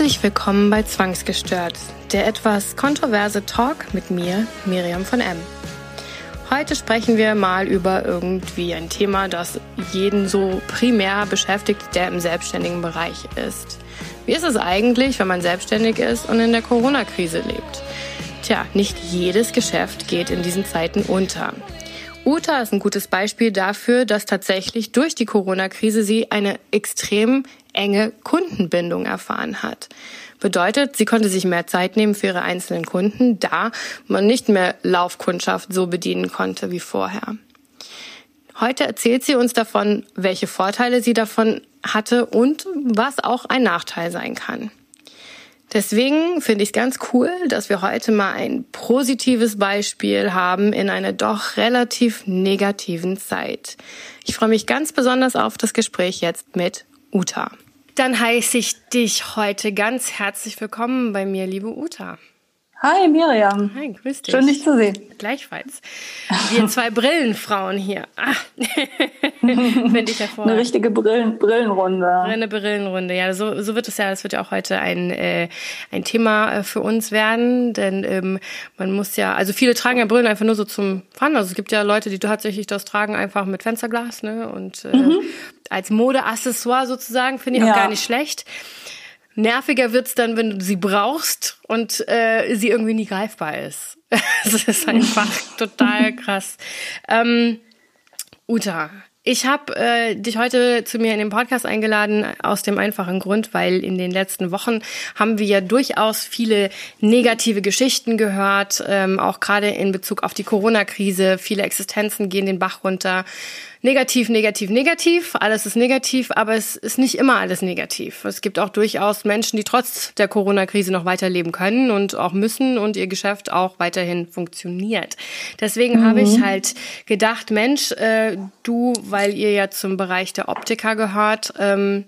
Herzlich willkommen bei Zwangsgestört, der etwas kontroverse Talk mit mir, Miriam von M. Heute sprechen wir mal über irgendwie ein Thema, das jeden so primär beschäftigt, der im selbstständigen Bereich ist. Wie ist es eigentlich, wenn man selbstständig ist und in der Corona-Krise lebt? Tja, nicht jedes Geschäft geht in diesen Zeiten unter. Uta ist ein gutes Beispiel dafür, dass tatsächlich durch die Corona-Krise sie eine extrem enge Kundenbindung erfahren hat. Bedeutet, sie konnte sich mehr Zeit nehmen für ihre einzelnen Kunden, da man nicht mehr Laufkundschaft so bedienen konnte wie vorher. Heute erzählt sie uns davon, welche Vorteile sie davon hatte und was auch ein Nachteil sein kann. Deswegen finde ich es ganz cool, dass wir heute mal ein positives Beispiel haben in einer doch relativ negativen Zeit. Ich freue mich ganz besonders auf das Gespräch jetzt mit Uta. Dann heiße ich dich heute ganz herzlich willkommen bei mir, liebe Uta. Hi Miriam. Hi, grüß dich. Schön dich zu sehen. Gleichfalls. Wir zwei Brillenfrauen hier. Ah. Finde ich hervorragend. Eine richtige Brillen, Brillenrunde. Eine Brillenrunde, ja. So, so wird es ja, das wird ja auch heute ein, äh, ein Thema äh, für uns werden. Denn ähm, man muss ja, also viele tragen ja Brillen einfach nur so zum Fun. Also es gibt ja Leute, die tatsächlich das tragen einfach mit Fensterglas, ne? Und äh, mhm. als Modeaccessoire sozusagen, finde ich auch ja. gar nicht schlecht. Nerviger wird's dann, wenn du sie brauchst und äh, sie irgendwie nie greifbar ist. das ist einfach total krass. Ähm, Uta, ich habe äh, dich heute zu mir in den Podcast eingeladen aus dem einfachen Grund, weil in den letzten Wochen haben wir ja durchaus viele negative Geschichten gehört, ähm, auch gerade in Bezug auf die Corona-Krise. Viele Existenzen gehen den Bach runter negativ, negativ, negativ. Alles ist negativ, aber es ist nicht immer alles negativ. Es gibt auch durchaus Menschen, die trotz der Corona-Krise noch weiterleben können und auch müssen und ihr Geschäft auch weiterhin funktioniert. Deswegen mhm. habe ich halt gedacht, Mensch, äh, du, weil ihr ja zum Bereich der Optiker gehört, ähm,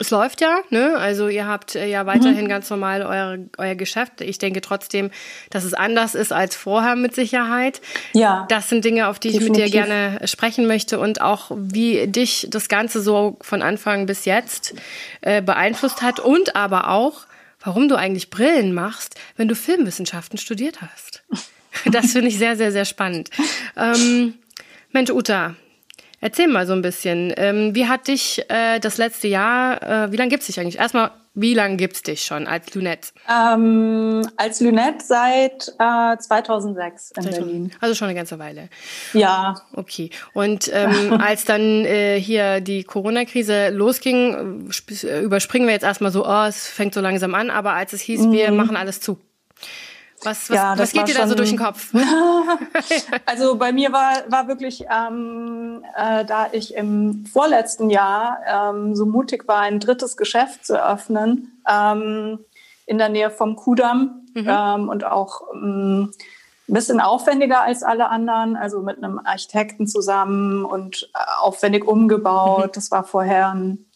es läuft ja, ne? Also ihr habt äh, ja weiterhin mhm. ganz normal euer, euer Geschäft. Ich denke trotzdem, dass es anders ist als vorher mit Sicherheit. Ja. Das sind Dinge, auf die definitiv. ich mit dir gerne sprechen möchte und auch wie dich das Ganze so von Anfang bis jetzt äh, beeinflusst hat und aber auch, warum du eigentlich Brillen machst, wenn du Filmwissenschaften studiert hast. Das finde ich sehr, sehr, sehr spannend. Ähm, Mensch, Uta, Erzähl mal so ein bisschen. Ähm, wie hat dich äh, das letzte Jahr, äh, wie lange gibt es dich eigentlich? Erstmal, wie lange gibt es dich schon als Lünette? Ähm, als Lünette seit äh, 2006 in Berlin. Also schon eine ganze Weile. Ja. Okay. Und ähm, als dann äh, hier die Corona-Krise losging, äh, überspringen wir jetzt erstmal so, oh, es fängt so langsam an, aber als es hieß, mhm. wir machen alles zu. Was, was, ja, was geht dir da so durch den Kopf? also bei mir war, war wirklich, ähm, äh, da ich im vorletzten Jahr ähm, so mutig war, ein drittes Geschäft zu eröffnen, ähm, in der Nähe vom Kudamm mhm. ähm, und auch ähm, ein bisschen aufwendiger als alle anderen, also mit einem Architekten zusammen und äh, aufwendig umgebaut. Mhm. Das war vorher ein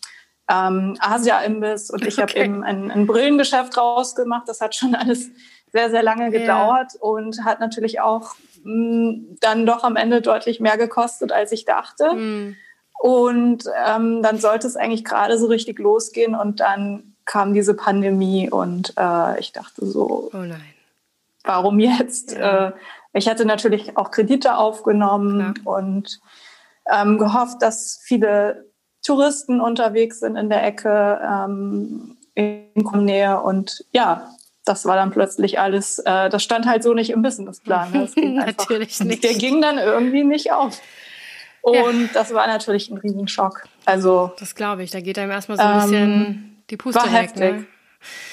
ähm, Asia-Imbiss und ich okay. habe eben ein, ein Brillengeschäft rausgemacht. Das hat schon alles sehr, sehr lange gedauert ja. und hat natürlich auch mh, mm, dann doch am Ende deutlich mehr gekostet, als ich dachte. Mhm. Und ähm, dann sollte es eigentlich gerade so richtig losgehen und dann kam diese Pandemie und äh, ich dachte so, oh nein. warum jetzt? Ja. Äh, ich hatte natürlich auch Kredite aufgenommen Klar. und ähm, gehofft, dass viele Touristen unterwegs sind in der Ecke ähm, in Nähe und ja, das war dann plötzlich alles, äh, das stand halt so nicht im Businessplan. Das ging einfach, natürlich nicht. Der ging dann irgendwie nicht auf. Und ja. das war natürlich ein Riesenschock. Also das glaube ich. Da geht einem erstmal so ein bisschen ähm, die Puste war weg. Heftig. Ne?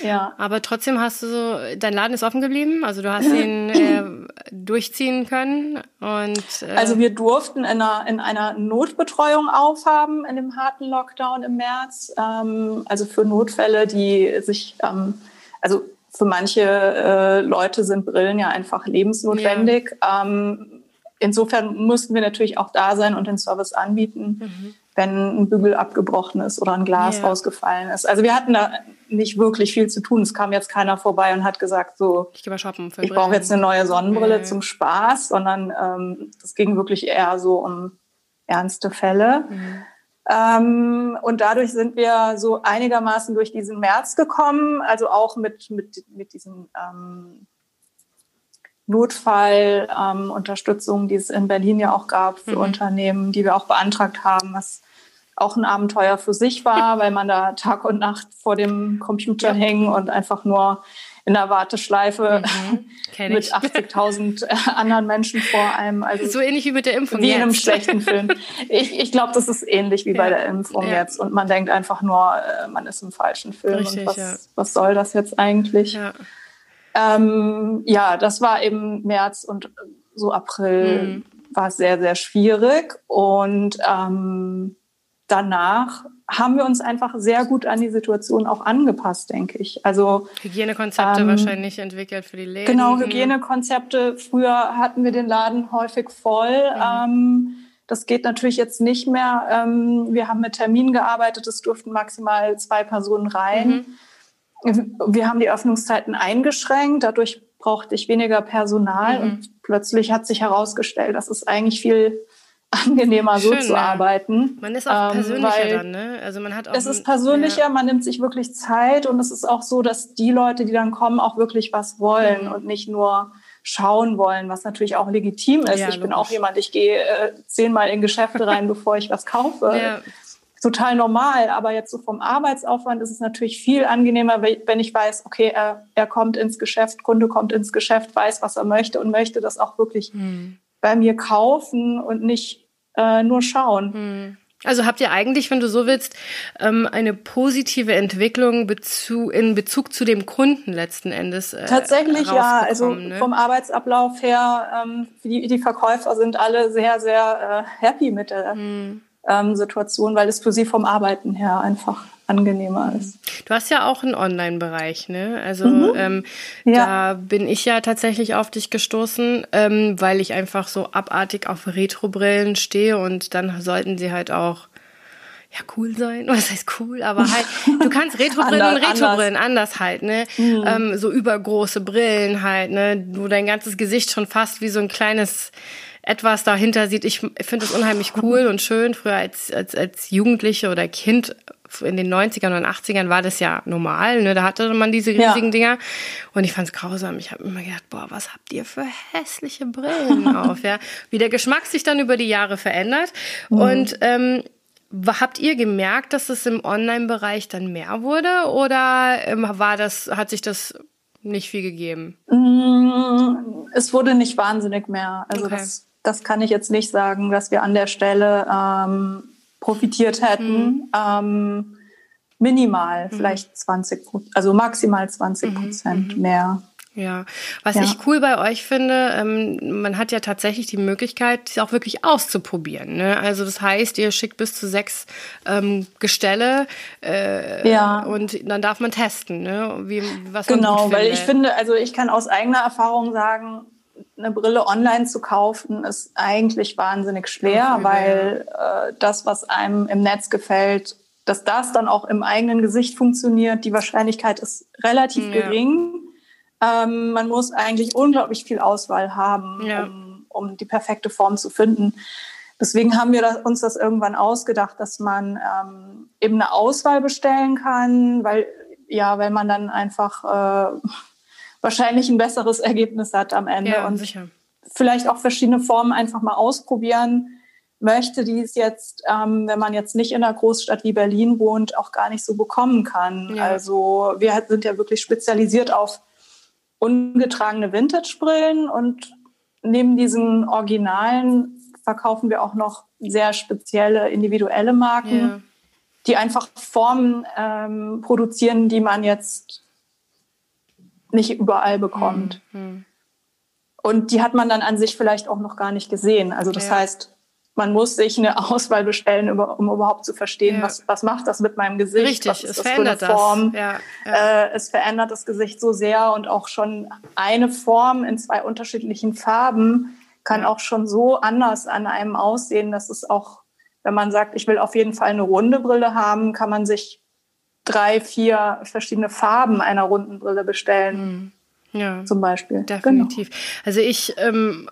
Ja. Aber trotzdem hast du so, dein Laden ist offen geblieben, also du hast ihn äh, durchziehen können und äh also wir durften in einer, in einer Notbetreuung aufhaben in dem harten Lockdown im März, ähm, also für Notfälle, die sich, ähm, also für manche äh, Leute sind Brillen ja einfach lebensnotwendig. Ja. Ähm, insofern mussten wir natürlich auch da sein und den Service anbieten, mhm. wenn ein Bügel abgebrochen ist oder ein Glas ja. rausgefallen ist. Also wir hatten da nicht wirklich viel zu tun. Es kam jetzt keiner vorbei und hat gesagt, so, ich, ich brauche jetzt eine neue Sonnenbrille ja. zum Spaß, sondern ähm, es ging wirklich eher so um ernste Fälle. Mhm. Ähm, und dadurch sind wir so einigermaßen durch diesen März gekommen, also auch mit, mit, mit diesen ähm, Notfallunterstützung, ähm, die es in Berlin ja auch gab für mhm. Unternehmen, die wir auch beantragt haben, was auch ein Abenteuer für sich war, weil man da Tag und Nacht vor dem Computer ja. hängen und einfach nur in der Warteschleife mhm, mit 80.000 äh, anderen Menschen vor einem. Also so ähnlich wie mit der Impfung. Wie jetzt. in einem schlechten Film. Ich, ich glaube, das ist ähnlich wie ja. bei der Impfung ja. jetzt. Und man denkt einfach nur, äh, man ist im falschen Film. Richtig, und was, ja. was soll das jetzt eigentlich? Ja. Ähm, ja, das war eben März und so April mhm. war es sehr, sehr schwierig. Und ähm, danach haben wir uns einfach sehr gut an die Situation auch angepasst, denke ich. Also Hygienekonzepte ähm, wahrscheinlich entwickelt für die Läden. Genau, Hygienekonzepte. Früher hatten wir den Laden häufig voll. Mhm. Ähm, das geht natürlich jetzt nicht mehr. Ähm, wir haben mit Terminen gearbeitet. Es durften maximal zwei Personen rein. Mhm. Wir haben die Öffnungszeiten eingeschränkt. Dadurch brauchte ich weniger Personal. Mhm. Und plötzlich hat sich herausgestellt, dass es eigentlich viel angenehmer Schön, so zu ja. arbeiten. Man ist auch ähm, persönlicher dann, ne? Also man hat auch. Es ist persönlicher, ja. man nimmt sich wirklich Zeit und es ist auch so, dass die Leute, die dann kommen, auch wirklich was wollen mhm. und nicht nur schauen wollen, was natürlich auch legitim ist. Ja, ich logisch. bin auch jemand, ich gehe äh, zehnmal in Geschäfte rein, bevor ich was kaufe. Total normal, aber jetzt so vom Arbeitsaufwand ist es natürlich viel angenehmer, wenn ich weiß, okay, er, er kommt ins Geschäft, Kunde kommt ins Geschäft, weiß, was er möchte und möchte das auch wirklich mhm bei mir kaufen und nicht äh, nur schauen. Hm. Also habt ihr eigentlich, wenn du so willst, ähm, eine positive Entwicklung in Bezug zu dem Kunden letzten Endes? Äh, Tatsächlich ja. Also ne? vom Arbeitsablauf her, ähm, die, die Verkäufer sind alle sehr, sehr äh, happy mit der hm. ähm, Situation, weil es für sie vom Arbeiten her einfach angenehmer ist. Du hast ja auch einen Online-Bereich, ne? Also mhm. ähm, ja. da bin ich ja tatsächlich auf dich gestoßen, ähm, weil ich einfach so abartig auf Retro-Brillen stehe und dann sollten sie halt auch ja cool sein. Was heißt cool? Aber halt, du kannst Retro-Brillen und Retro-Brillen anders. anders halt, ne? Mhm. Ähm, so übergroße Brillen halt, ne? Wo dein ganzes Gesicht schon fast wie so ein kleines etwas dahinter sieht. Ich finde es unheimlich cool und schön. Früher als, als, als Jugendliche oder Kind in den 90ern und 80ern war das ja normal, ne? Da hatte man diese riesigen ja. Dinger. Und ich fand es grausam. Ich habe immer gedacht, boah, was habt ihr für hässliche Brillen auf, ja? Wie der Geschmack sich dann über die Jahre verändert. Mhm. Und ähm, Habt ihr gemerkt, dass es im Online-Bereich dann mehr wurde oder ähm, war das, hat sich das nicht viel gegeben? Mm, es wurde nicht wahnsinnig mehr. Also okay. das, das kann ich jetzt nicht sagen, dass wir an der Stelle ähm, profitiert hätten. Mhm. Ähm, minimal, mhm. vielleicht 20, also maximal 20 mhm. Prozent mhm. mehr. Ja, was ja. ich cool bei euch finde, ähm, man hat ja tatsächlich die Möglichkeit, es auch wirklich auszuprobieren. Ne? Also das heißt, ihr schickt bis zu sechs ähm, Gestelle äh, ja. und dann darf man testen, ne? Wie, was genau, weil ich finde, also ich kann aus eigener Erfahrung sagen, eine Brille online zu kaufen, ist eigentlich wahnsinnig schwer, okay, weil äh, das, was einem im Netz gefällt, dass das dann auch im eigenen Gesicht funktioniert, die Wahrscheinlichkeit ist relativ ja. gering. Ähm, man muss eigentlich unglaublich viel Auswahl haben, ja. um, um die perfekte Form zu finden. Deswegen haben wir das, uns das irgendwann ausgedacht, dass man ähm, eben eine Auswahl bestellen kann, weil ja, weil man dann einfach äh, wahrscheinlich ein besseres Ergebnis hat am Ende. Ja, und sicher. vielleicht auch verschiedene Formen einfach mal ausprobieren möchte, die es jetzt, ähm, wenn man jetzt nicht in einer Großstadt wie Berlin wohnt, auch gar nicht so bekommen kann. Ja. Also wir sind ja wirklich spezialisiert auf ungetragene Vintage-Brillen und neben diesen Originalen verkaufen wir auch noch sehr spezielle individuelle Marken, ja. die einfach Formen ähm, produzieren, die man jetzt nicht überall bekommt. Mhm. Und die hat man dann an sich vielleicht auch noch gar nicht gesehen. Also das ja. heißt, man muss sich eine Auswahl bestellen, um überhaupt zu verstehen, ja. was, was macht das mit meinem Gesicht, Richtig, was ist es das verändert für eine Form. Das. Ja. Äh, es verändert das Gesicht so sehr und auch schon eine Form in zwei unterschiedlichen Farben kann auch schon so anders an einem aussehen, dass es auch, wenn man sagt, ich will auf jeden Fall eine runde Brille haben, kann man sich drei, vier verschiedene Farben einer runden Brille bestellen. Mhm. Ja, zum Beispiel. Definitiv. Genau. Also ich ähm,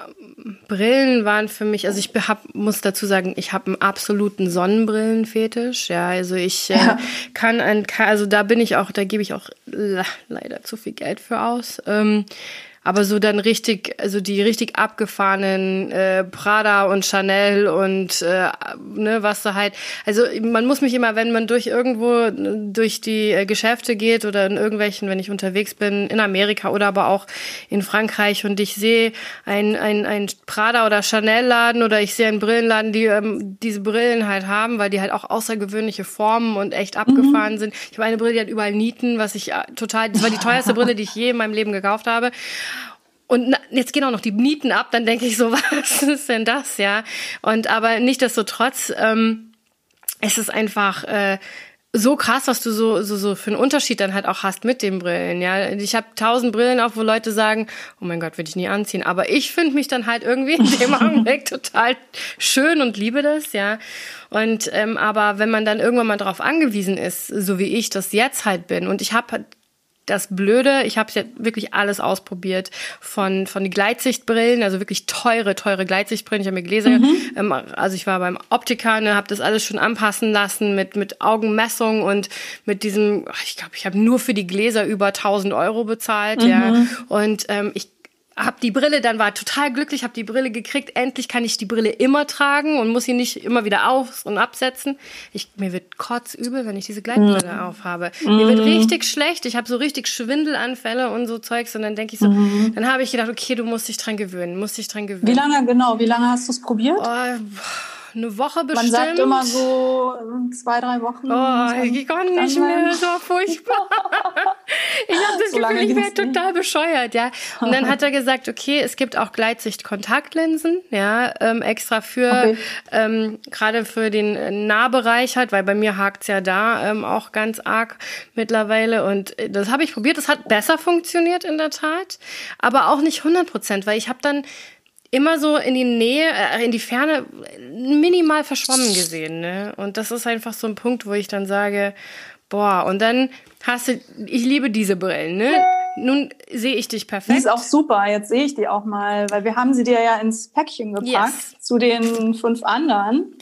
Brillen waren für mich, also ich hab, muss dazu sagen, ich habe einen absoluten Sonnenbrillenfetisch. Ja, also ich äh, ja. kann ein, also da bin ich auch, da gebe ich auch leider zu viel Geld für aus. Ähm, aber so dann richtig, also die richtig abgefahrenen äh, Prada und Chanel und äh, ne, was da halt. Also man muss mich immer, wenn man durch irgendwo durch die äh, Geschäfte geht oder in irgendwelchen, wenn ich unterwegs bin, in Amerika oder aber auch in Frankreich und ich sehe ein, ein, ein Prada oder Chanel-Laden oder ich sehe einen Brillenladen, die ähm, diese Brillen halt haben, weil die halt auch außergewöhnliche Formen und echt abgefahren mhm. sind. Ich habe eine Brille, die hat überall Nieten, was ich äh, total, das war die teuerste Brille, die ich je in meinem Leben gekauft habe. Und jetzt gehen auch noch die Mieten ab, dann denke ich so, was ist denn das, ja? Und aber nichtdestotrotz, ähm, es ist einfach äh, so krass, was du so, so, so für einen Unterschied dann halt auch hast mit den Brillen, ja. Ich habe tausend Brillen auf, wo Leute sagen, oh mein Gott, würde ich nie anziehen. Aber ich finde mich dann halt irgendwie in dem Augenblick total schön und liebe das, ja. Und ähm, aber wenn man dann irgendwann mal darauf angewiesen ist, so wie ich das jetzt halt bin, und ich habe das Blöde, ich habe ja wirklich alles ausprobiert, von von die Gleitsichtbrillen, also wirklich teure, teure Gleitsichtbrillen. Ich habe mir Gläser, mhm. ähm, also ich war beim Optiker, ne, habe das alles schon anpassen lassen mit mit Augenmessung und mit diesem, ich glaube, ich habe nur für die Gläser über 1000 Euro bezahlt, mhm. ja. Und ähm, ich hab die Brille, dann war total glücklich, hab die Brille gekriegt. Endlich kann ich die Brille immer tragen und muss sie nicht immer wieder auf und absetzen. Ich, mir wird kotzübel, wenn ich diese Gleitbrille mm. aufhabe. Mir wird mhm. richtig schlecht. Ich habe so richtig Schwindelanfälle und so Zeugs und dann denke ich so, mm. dann habe ich gedacht, okay, du musst dich dran gewöhnen, musst dich dran gewöhnen. Wie lange genau? Wie lange hast du es probiert? Oh, eine Woche bestimmt. Man sagt immer so äh, zwei, drei Wochen. Oh, ich kann nicht mehr, so furchtbar. ich habe das so Gefühl, ich wäre total bescheuert, ja. Und dann hat er gesagt, okay, es gibt auch Gleitsicht-Kontaktlinsen, ja, ähm, extra für, okay. ähm, gerade für den Nahbereich halt, weil bei mir hakt's ja da ähm, auch ganz arg mittlerweile. Und äh, das habe ich probiert, das hat besser funktioniert in der Tat, aber auch nicht 100 Prozent, weil ich habe dann immer so in die Nähe, äh, in die Ferne minimal verschwommen gesehen. Ne? Und das ist einfach so ein Punkt, wo ich dann sage, boah, und dann hast du, ich liebe diese Brillen, ne? Nun sehe ich dich perfekt. Die ist auch super, jetzt sehe ich die auch mal, weil wir haben sie dir ja ins Päckchen gepackt yes. zu den fünf anderen.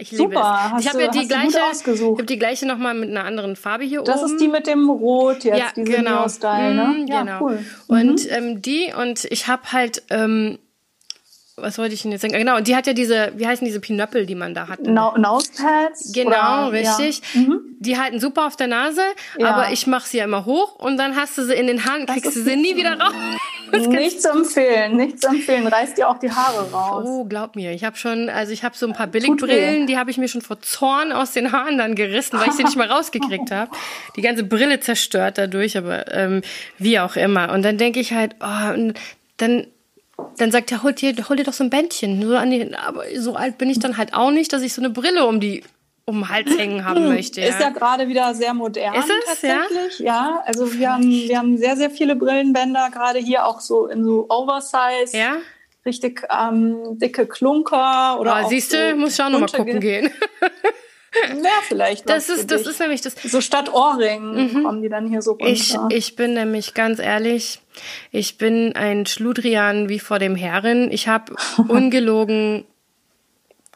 Ich liebe Super, es. Ich habe ja die gleiche, ich habe die gleiche noch mal mit einer anderen Farbe hier das oben. Das ist die mit dem Rot jetzt, ja, diese genau. Neo-Style, ne? Mhm, ja, genau. cool. Und mhm. ähm, die und ich habe halt ähm, was wollte ich denn jetzt sagen? Genau, die hat ja diese, wie heißen diese Pinöppel, die man da hat? No Nosepads? Genau, oder, richtig. Ja. Mhm. Die halten super auf der Nase, ja. aber ich mache sie ja immer hoch und dann hast du sie in den Haaren, kriegst du sie nie wieder raus. Nicht zu empfehlen, nicht zu empfehlen. Reißt dir auch die Haare raus. Oh, glaub mir, ich habe schon, also ich habe so ein paar Billigbrillen, die habe ich mir schon vor Zorn aus den Haaren dann gerissen, weil ich sie nicht mal rausgekriegt habe. Die ganze Brille zerstört dadurch, aber ähm, wie auch immer. Und dann denke ich halt, oh, und dann dann sagt er, hol dir, hol dir doch so ein Bändchen. So an die, aber so alt bin ich dann halt auch nicht, dass ich so eine Brille um die um den Hals hängen haben möchte. Ja. Ist ja gerade wieder sehr modern ist es, tatsächlich. Ja? ja, also wir haben, wir haben sehr, sehr viele Brillenbänder, gerade hier auch so in so Oversize. Ja. Richtig ähm, dicke Klunker oder. Oh, siehst du, so muss ich auch nochmal gucken gehen. Ja, vielleicht. Das ist, das ist nämlich das. So statt Ohrringen mhm. kommen die dann hier so runter. Ich, ich bin nämlich ganz ehrlich, ich bin ein Schludrian wie vor dem Herren. Ich habe ungelogen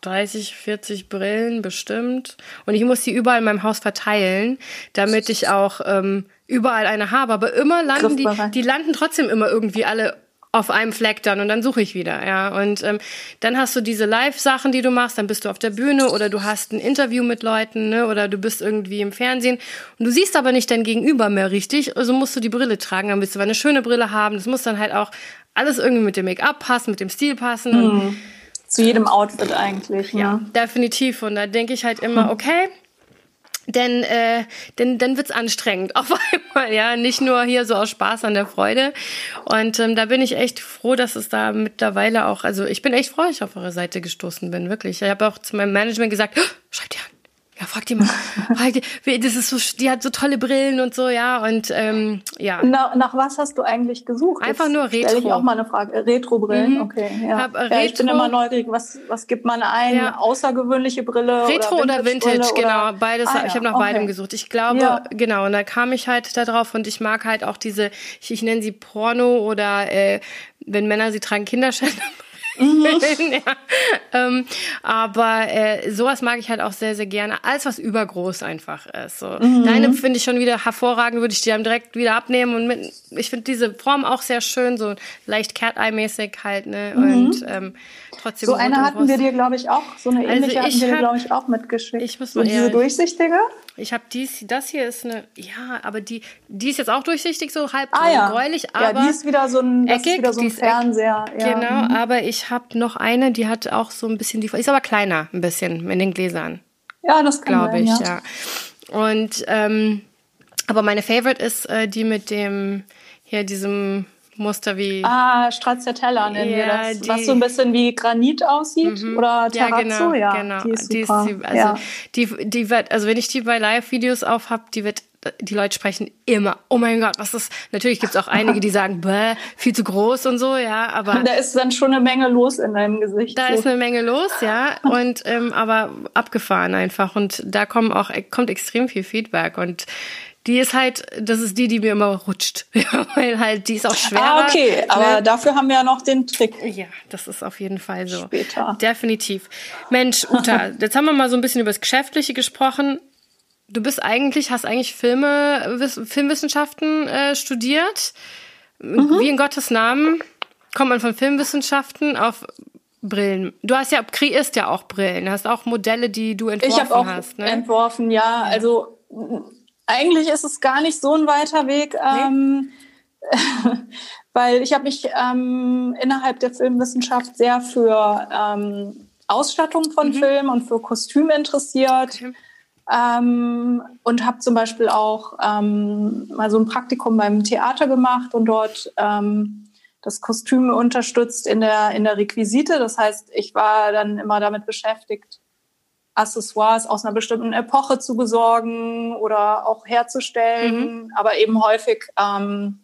30, 40 Brillen bestimmt. Und ich muss die überall in meinem Haus verteilen, damit ich auch ähm, überall eine habe. Aber immer landen die, die landen trotzdem immer irgendwie alle auf einem Fleck dann und dann suche ich wieder, ja. Und ähm, dann hast du diese Live-Sachen, die du machst, dann bist du auf der Bühne oder du hast ein Interview mit Leuten, ne, oder du bist irgendwie im Fernsehen und du siehst aber nicht dein Gegenüber mehr richtig, also musst du die Brille tragen, dann bist du eine schöne Brille haben. Das muss dann halt auch alles irgendwie mit dem Make-up passen, mit dem Stil passen. Mhm. Zu jedem Outfit eigentlich. Ne? Ja, definitiv. Und da denke ich halt immer, okay, denn, äh, denn dann wird's anstrengend auf einmal, ja, nicht nur hier so aus Spaß an der Freude. Und ähm, da bin ich echt froh, dass es da mittlerweile auch, also ich bin echt froh, dass ich auf eure Seite gestoßen bin, wirklich. Ich habe auch zu meinem Management gesagt, oh, schreibt ihr an, ja, frag die mal. frag die, das ist so, die hat so tolle Brillen und so, ja. Und ähm, ja. Na, nach was hast du eigentlich gesucht? Einfach Jetzt nur Retro. Stelle ich auch mal eine Frage. Retro-Brillen, mhm. okay. Ja. Hab, Retro, ja, ich bin immer neugierig, was, was gibt man ein? Ja. Außergewöhnliche Brille? Retro oder Vintage, oder Vintage genau. Beides. Ah, ja. Ich habe nach okay. beidem gesucht. Ich glaube, ja. genau. Und da kam ich halt da drauf und ich mag halt auch diese, ich, ich nenne sie Porno oder äh, wenn Männer sie tragen, Kinderschänder. Mhm. ja. ähm, aber äh, sowas mag ich halt auch sehr, sehr gerne. Alles, was übergroß einfach ist. So. Mhm. Deine finde ich schon wieder hervorragend, würde ich dir dann direkt wieder abnehmen. Und mit, ich finde diese Form auch sehr schön, so leicht Cat-Eye-mäßig halt, ne? Mhm. Und ähm, trotzdem. So eine hatten wir dir, glaube ich, auch. So eine also ähnliche hatten wir dir, glaube ich, auch mitgeschickt. Ich muss mal so diese durchsichtige? Ich habe dies, das hier ist eine, ja, aber die, die ist jetzt auch durchsichtig, so halb ah, ja. gräulich, aber ja, die ist wieder so ein, das eckig, ist wieder so ein Fernseher. Ja. Genau, mhm. aber ich habe noch eine, die hat auch so ein bisschen, die ist aber kleiner, ein bisschen in den Gläsern. Ja, das glaube ich, ja. ja. Und ähm, aber meine Favorite ist äh, die mit dem hier diesem Muster wie. Ah, Stracciatella nennen ja, wir das. Was so ein bisschen wie Granit aussieht. Mhm. Oder Terrazzo, ja. Genau, genau. Die ist, die ist also ja. die, die wird, also wenn ich die bei Live-Videos auf habe, die wird die Leute sprechen immer, oh mein Gott, was ist, natürlich gibt es auch einige, die sagen, bäh, viel zu groß und so, ja, aber. Da ist dann schon eine Menge los in deinem Gesicht. Da so. ist eine Menge los, ja, und, ähm, aber abgefahren einfach und da kommen auch, kommt extrem viel Feedback und die ist halt, das ist die, die mir immer rutscht. Ja, weil halt, die ist auch schwerer. Ah, okay, aber ne? dafür haben wir ja noch den Trick. Ja, das ist auf jeden Fall so. Später. Definitiv. Mensch, Uta, jetzt haben wir mal so ein bisschen über das Geschäftliche gesprochen. Du bist eigentlich, hast eigentlich Filme, Filmwissenschaften äh, studiert. Mhm. Wie in Gottes Namen kommt man von Filmwissenschaften auf Brillen. Du hast ja, kreierst ja auch Brillen. Du hast auch Modelle, die du entworfen ich auch hast. Ne? Entworfen, ja. Also eigentlich ist es gar nicht so ein weiter Weg, ähm, weil ich habe mich ähm, innerhalb der Filmwissenschaft sehr für ähm, Ausstattung von mhm. Film und für Kostüme interessiert. Okay. Ähm, und habe zum Beispiel auch ähm, mal so ein Praktikum beim Theater gemacht und dort ähm, das Kostüm unterstützt in der, in der Requisite. Das heißt, ich war dann immer damit beschäftigt, Accessoires aus einer bestimmten Epoche zu besorgen oder auch herzustellen, mhm. aber eben häufig, ähm,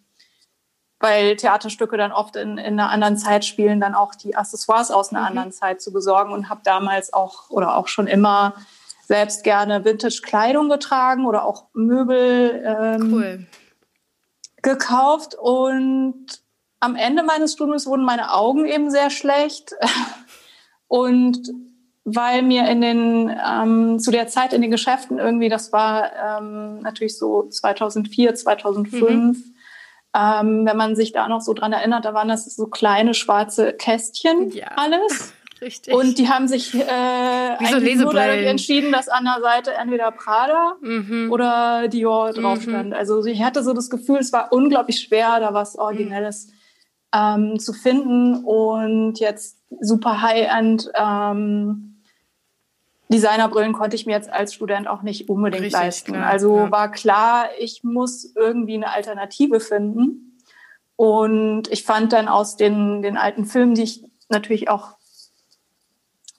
weil Theaterstücke dann oft in, in einer anderen Zeit spielen, dann auch die Accessoires aus einer mhm. anderen Zeit zu besorgen und habe damals auch oder auch schon immer selbst gerne Vintage-Kleidung getragen oder auch Möbel ähm, cool. gekauft und am Ende meines Studiums wurden meine Augen eben sehr schlecht und weil mir in den ähm, zu der Zeit in den Geschäften irgendwie, das war ähm, natürlich so 2004, 2005, mhm. ähm, wenn man sich da noch so dran erinnert, da waren das so kleine schwarze Kästchen ja. alles. Richtig. Und die haben sich äh, eigentlich nur dadurch entschieden, dass an der Seite entweder Prada mhm. oder Dior drauf mhm. stand. Also ich hatte so das Gefühl, es war unglaublich schwer, da was Originelles ähm, zu finden und jetzt super High-End ähm, Designerbrillen konnte ich mir jetzt als Student auch nicht unbedingt Richtig, leisten. Klar, also ja. war klar, ich muss irgendwie eine Alternative finden. Und ich fand dann aus den, den alten Filmen, die ich natürlich auch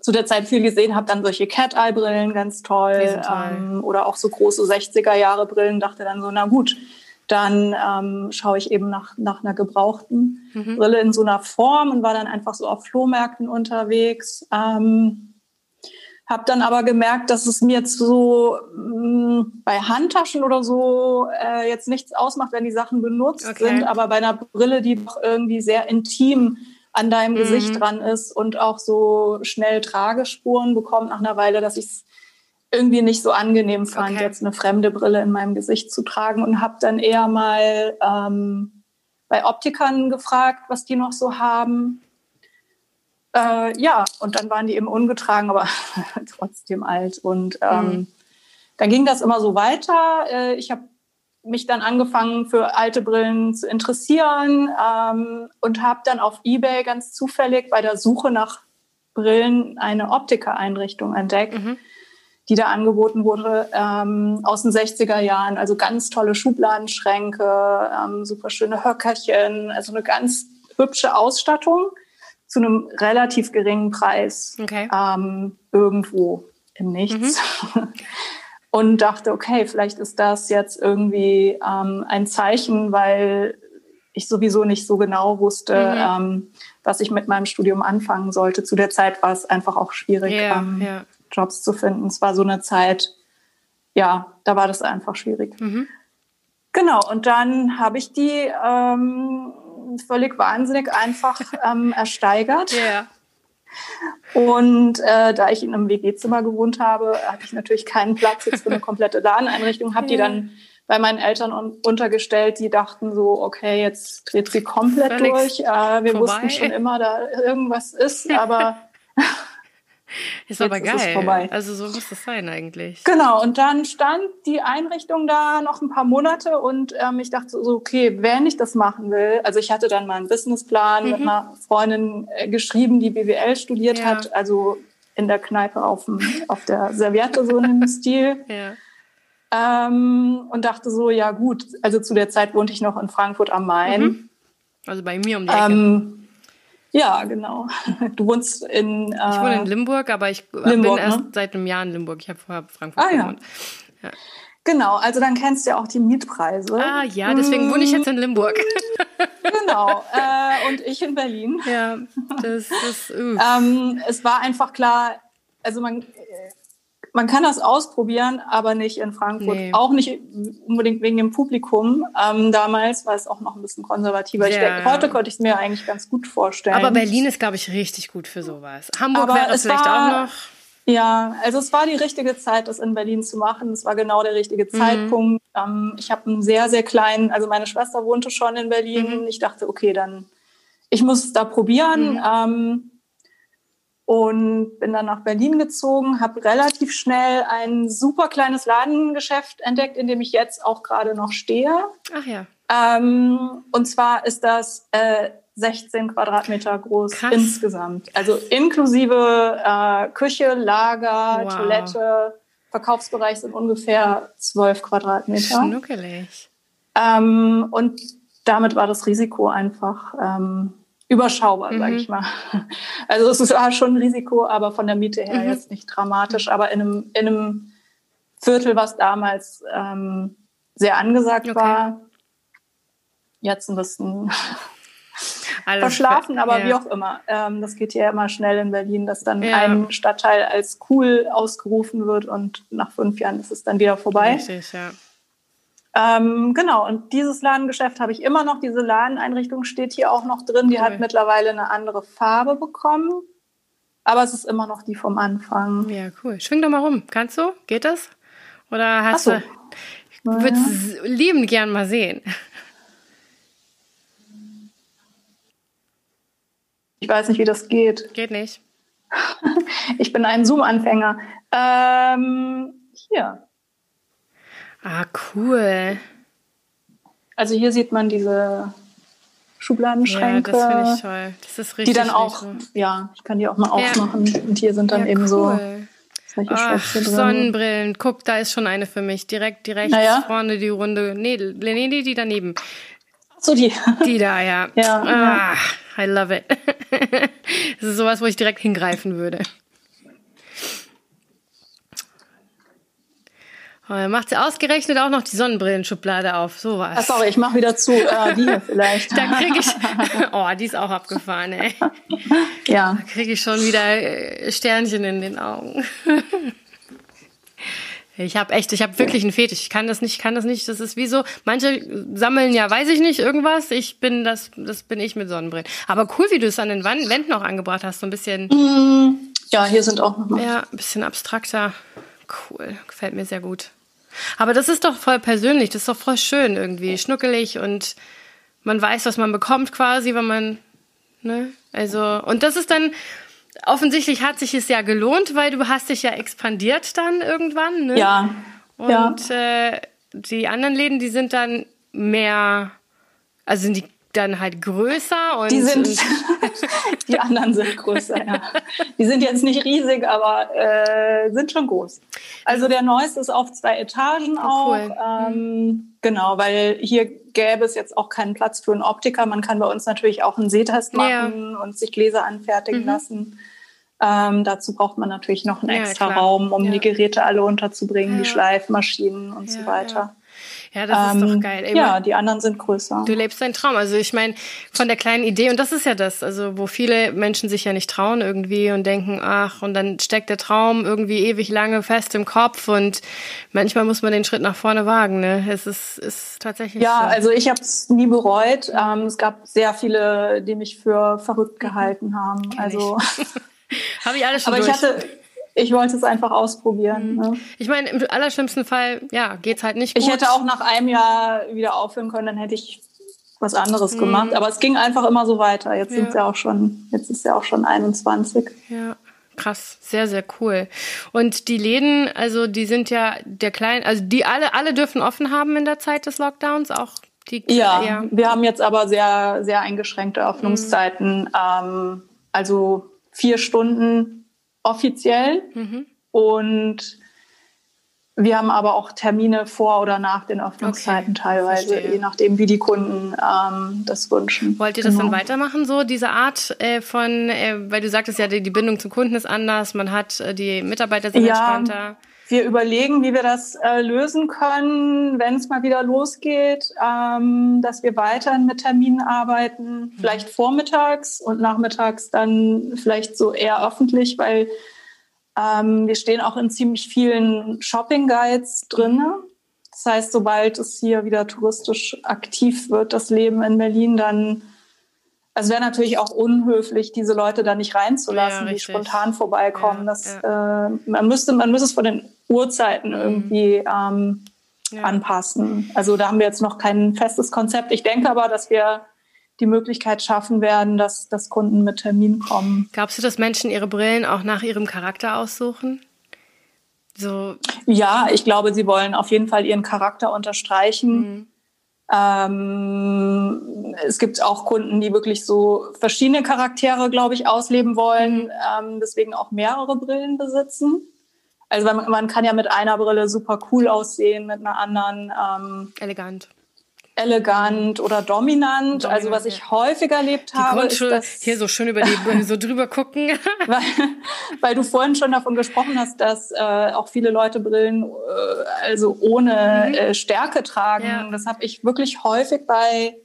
zu der Zeit viel gesehen habe, dann solche Cat-Eye-Brillen ganz toll. Ähm, oder auch so große 60er-Jahre-Brillen. Dachte dann so, na gut, dann ähm, schaue ich eben nach, nach einer gebrauchten mhm. Brille in so einer Form und war dann einfach so auf Flohmärkten unterwegs. Ähm, habe dann aber gemerkt, dass es mir jetzt so mh, mm, bei Handtaschen oder so äh, jetzt nichts ausmacht, wenn die Sachen benutzt okay. sind, aber bei einer Brille, die doch irgendwie sehr intim an deinem mhm. Gesicht dran ist und auch so schnell Tragespuren bekommt nach einer Weile, dass ich es irgendwie nicht so angenehm fand, okay. jetzt eine fremde Brille in meinem Gesicht zu tragen und habe dann eher mal ähm, bei Optikern gefragt, was die noch so haben äh, ja, und dann waren die eben ungetragen, aber trotzdem alt. Und ähm, mhm. dann ging das immer so weiter. Äh, ich habe mich dann angefangen für alte Brillen zu interessieren ähm, und habe dann auf eBay ganz zufällig bei der Suche nach Brillen eine Optikereinrichtung entdeckt, mhm. die da angeboten wurde ähm, aus den 60er Jahren. Also ganz tolle Schubladenschränke, ähm, super schöne Höckerchen, also eine ganz hübsche Ausstattung zu einem relativ geringen Preis okay. ähm, irgendwo im Nichts. Mhm. Und dachte, okay, vielleicht ist das jetzt irgendwie ähm, ein Zeichen, weil ich sowieso nicht so genau wusste, mhm. ähm, was ich mit meinem Studium anfangen sollte. Zu der Zeit war es einfach auch schwierig, yeah, ähm, yeah. Jobs zu finden. Es war so eine Zeit, ja, da war das einfach schwierig. Mhm. Genau, und dann habe ich die ähm, völlig wahnsinnig einfach ähm, ersteigert. Yeah. Und äh, da ich in einem WG-Zimmer gewohnt habe, hatte ich natürlich keinen Platz jetzt für eine komplette Ladeneinrichtung, habe die dann bei meinen Eltern un untergestellt, die dachten so, okay, jetzt dreht sie komplett Völlig durch. Äh, wir vorbei. wussten schon immer, da irgendwas ist, aber ist aber geil. Ist vorbei. Also so muss das sein eigentlich. Genau, und dann stand die Einrichtung da noch ein paar Monate und ähm, ich dachte so, okay, wenn ich das machen will, also ich hatte dann mal einen Businessplan mhm. mit einer Freundin äh, geschrieben, die BWL studiert ja. hat, also in der Kneipe auf, dem, auf der Serviette so in dem Stil. Ja. Ähm, und dachte so, ja gut, also zu der Zeit wohnte ich noch in Frankfurt am Main. Mhm. Also bei mir um die Ecke. Ähm, ja, genau. Du wohnst in. Äh, ich wohne in Limburg, aber ich Limburg, bin erst ne? seit einem Jahr in Limburg. Ich habe vorher Frankfurt ah, gewohnt. Ja. ja. Genau, also dann kennst du ja auch die Mietpreise. Ah ja, deswegen wohne ich jetzt in Limburg. genau, äh, und ich in Berlin. Ja, das ist. Ähm, es war einfach klar, also man man kann das ausprobieren, aber nicht in Frankfurt. Nee. Auch nicht unbedingt wegen dem Publikum. Ähm, damals war es auch noch ein bisschen konservativer. Ja. Ich denke, heute konnte ich es mir eigentlich ganz gut vorstellen. Aber Berlin ist, glaube ich, richtig gut für sowas. Hamburg wäre es vielleicht war, auch noch. Ja, also es war die richtige Zeit, das in Berlin zu machen. Es war genau der richtige mhm. Zeitpunkt. Ähm, ich habe einen sehr, sehr kleinen, also meine Schwester wohnte schon in Berlin. Mhm. Ich dachte, okay, dann, ich muss es da probieren. Mhm. Ähm, und bin dann nach Berlin gezogen, habe relativ schnell ein super kleines Ladengeschäft entdeckt, in dem ich jetzt auch gerade noch stehe. Ach ja. Ähm, und zwar ist das äh, 16 Quadratmeter groß Krass. insgesamt. Also inklusive äh, Küche, Lager, wow. Toilette, Verkaufsbereich sind ungefähr 12 Quadratmeter. Schnuckelig. Ähm, und damit war das Risiko einfach ähm, überschaubar, mhm. sage ich mal. Also es ist schon ein Risiko, aber von der Miete her mhm. jetzt nicht dramatisch. Aber in einem, in einem Viertel, was damals ähm, sehr angesagt okay. war, jetzt ein bisschen Alles verschlafen, aber ja. wie auch immer. Ähm, das geht ja immer schnell in Berlin, dass dann ja. ein Stadtteil als cool ausgerufen wird und nach fünf Jahren ist es dann wieder vorbei. Richtig, ja. Ähm, genau, und dieses Ladengeschäft habe ich immer noch. Diese Ladeneinrichtung steht hier auch noch drin. Die cool. hat mittlerweile eine andere Farbe bekommen. Aber es ist immer noch die vom Anfang. Ja, cool. Schwing doch mal rum. Kannst du? Geht das? Oder hast so. du. Ich würde es liebend gern mal sehen. Ich weiß nicht, wie das geht. Geht nicht. ich bin ein Zoom-Anfänger. Ähm, hier. Ah, cool. Also hier sieht man diese Schubladenschränke. Ja, das finde ich toll. Das ist richtig. Die dann auch, ja, ich kann die auch mal aufmachen. Ja. Und hier sind dann ja, eben cool. so solche Ach. Sonnenbrillen. Guck, da ist schon eine für mich. Direkt, direkt naja. vorne die Runde. Nee, nee, nee, die daneben. So die. Die da, ja. ja, ah, I love it. das ist sowas, wo ich direkt hingreifen würde. Oh, macht sie ausgerechnet auch noch die Sonnenbrillenschublade auf. So was. Ach, sorry, ich mach wieder zu. Äh, die hier vielleicht. da krieg ich. Oh, die ist auch abgefahren, ey. Ja. Da kriege ich schon wieder äh, Sternchen in den Augen. Ich habe echt, ich habe wirklich einen Fetisch. Ich kann das nicht, kann das nicht. Das ist wie so, manche sammeln ja, weiß ich nicht, irgendwas. Ich bin das, das bin ich mit Sonnenbrillen. Aber cool, wie du es an den Wänden auch angebracht hast, so ein bisschen. Mm, ja, hier sind auch nochmal. Ja, ein bisschen abstrakter. Cool, gefällt mir sehr gut. Aber das ist doch voll persönlich, das ist doch voll schön irgendwie, schnuckelig und man weiß, was man bekommt quasi, wenn man, ne? Also, und das ist dann, offensichtlich hat sich es ja gelohnt, weil du hast dich ja expandiert dann irgendwann, ne? Ja. Und ja. Äh, die anderen Läden, die sind dann mehr, also sind die dann halt größer und die sind die anderen sind größer ja die sind jetzt nicht riesig aber äh, sind schon groß also der neueste ist auf zwei Etagen oh, auch cool. ähm, genau weil hier gäbe es jetzt auch keinen Platz für einen Optiker man kann bei uns natürlich auch einen Sehtest machen ja. und sich Gläser anfertigen mhm. lassen ähm, dazu braucht man natürlich noch einen extra klar. Raum, um ja. die Geräte alle unterzubringen, die Schleifmaschinen und so weiter. Ja, das ähm, ist doch ähm, geil. Ey, ja, die anderen sind größer. Du lebst deinen Traum. Also ich meine, von der kleinen Idee, und das ist ja das, also wo viele Menschen sich ja nicht trauen irgendwie und denken, ach, und dann steckt der Traum irgendwie ewig lange fest im Kopf und manchmal muss man den Schritt nach vorne wagen. Ne? Es ist, ist tatsächlich. Ja, so. also ich habe es nie bereut. Ähm, es gab sehr viele, die mich für verrückt gehalten haben. Kenn also Habe ich alles schon Aber durch. ich hatte, ich wollte es einfach ausprobieren. Mhm. Ne? Ich meine, im allerschlimmsten Fall, ja, geht's halt nicht gut. Ich hätte auch nach einem Jahr wieder aufhören können, dann hätte ich was anderes mhm. gemacht. Aber es ging einfach immer so weiter. Jetzt ja. sind ja auch schon, jetzt ist ja auch schon 21. Ja. Krass, sehr, sehr cool. Und die Läden, also die sind ja der kleinen, also die alle, alle dürfen offen haben in der Zeit des Lockdowns, auch die. Ja, ja. wir haben jetzt aber sehr, sehr eingeschränkte Öffnungszeiten. Mhm. Ähm, also vier Stunden offiziell mhm. und wir haben aber auch Termine vor oder nach den Öffnungszeiten okay, teilweise, verstehe. je nachdem, wie die Kunden ähm, das wünschen. Wollt ihr das genau. dann weitermachen, so diese Art äh, von, äh, weil du sagtest ja, die, die, Bindung zum Kunden ist anders, man hat äh, die Mitarbeiter sind ja, entspannter. Wir überlegen, wie wir das äh, lösen können, wenn es mal wieder losgeht, ähm, dass wir weiterhin mit Terminen arbeiten, mhm. vielleicht vormittags und nachmittags dann vielleicht so eher öffentlich, weil ähm, wir stehen auch in ziemlich vielen Shopping-Guides drin. Das heißt, sobald es hier wieder touristisch aktiv wird, das Leben in Berlin, dann also wäre natürlich auch unhöflich, diese Leute da nicht reinzulassen, ja, die spontan vorbeikommen. Ja, das, ja. Äh, man müsste, man müsste es von den Uhrzeiten mhm. irgendwie ähm, anpassen. Also da haben wir jetzt noch kein festes Konzept. Ich denke aber, dass wir die Möglichkeit schaffen werden, dass, dass Kunden mit Termin kommen. Glaubst du, dass Menschen ihre Brillen auch nach ihrem Charakter aussuchen? So. Ja, ich glaube, sie wollen auf jeden Fall ihren Charakter unterstreichen. Mhm. Ähm, es gibt auch Kunden, die wirklich so verschiedene Charaktere, glaube ich, ausleben wollen, mhm. ähm, deswegen auch mehrere Brillen besitzen. Also man, man, kann ja mit einer Brille super cool aussehen, mit einer anderen ähm, elegant elegant oder dominant. dominant also was ich ja. häufig erlebt habe, ist dass, hier so schön über die so drüber gucken, weil, weil, du vorhin schon davon gesprochen hast, dass äh, auch viele Leute Brillen äh, also ohne mhm. äh, Stärke tragen. Ja. Das habe ich wirklich häufig bei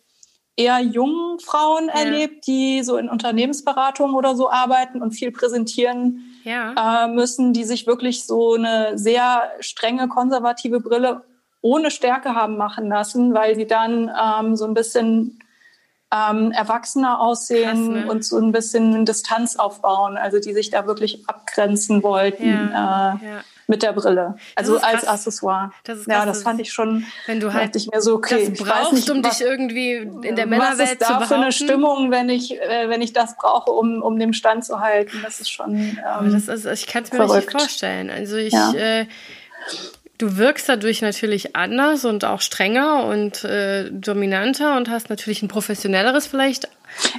eher jungen Frauen ja. erlebt, die so in Unternehmensberatung oder so arbeiten und viel präsentieren äh, müssen, die sich wirklich so eine sehr strenge konservative Brille ohne Stärke haben machen lassen, weil sie dann ähm, so ein bisschen ähm, erwachsener aussehen Krass, ne? und so ein bisschen Distanz aufbauen, also die sich da wirklich abgrenzen wollten. Ja, äh, ja. Mit der Brille, also als Accessoire. Das ja, das fand ich schon. Wenn du halt ich mir so, okay, das brauchst, nicht, um was, dich irgendwie in der Männerwelt was ist da für eine Stimmung, wenn ich, äh, wenn ich das brauche, um, um den Stand zu halten. Das ist schon. Ähm, das ist, ich kann es mir verrückt. richtig vorstellen. Also ich. Ja. Äh, Du wirkst dadurch natürlich anders und auch strenger und äh, dominanter und hast natürlich ein professionelleres, vielleicht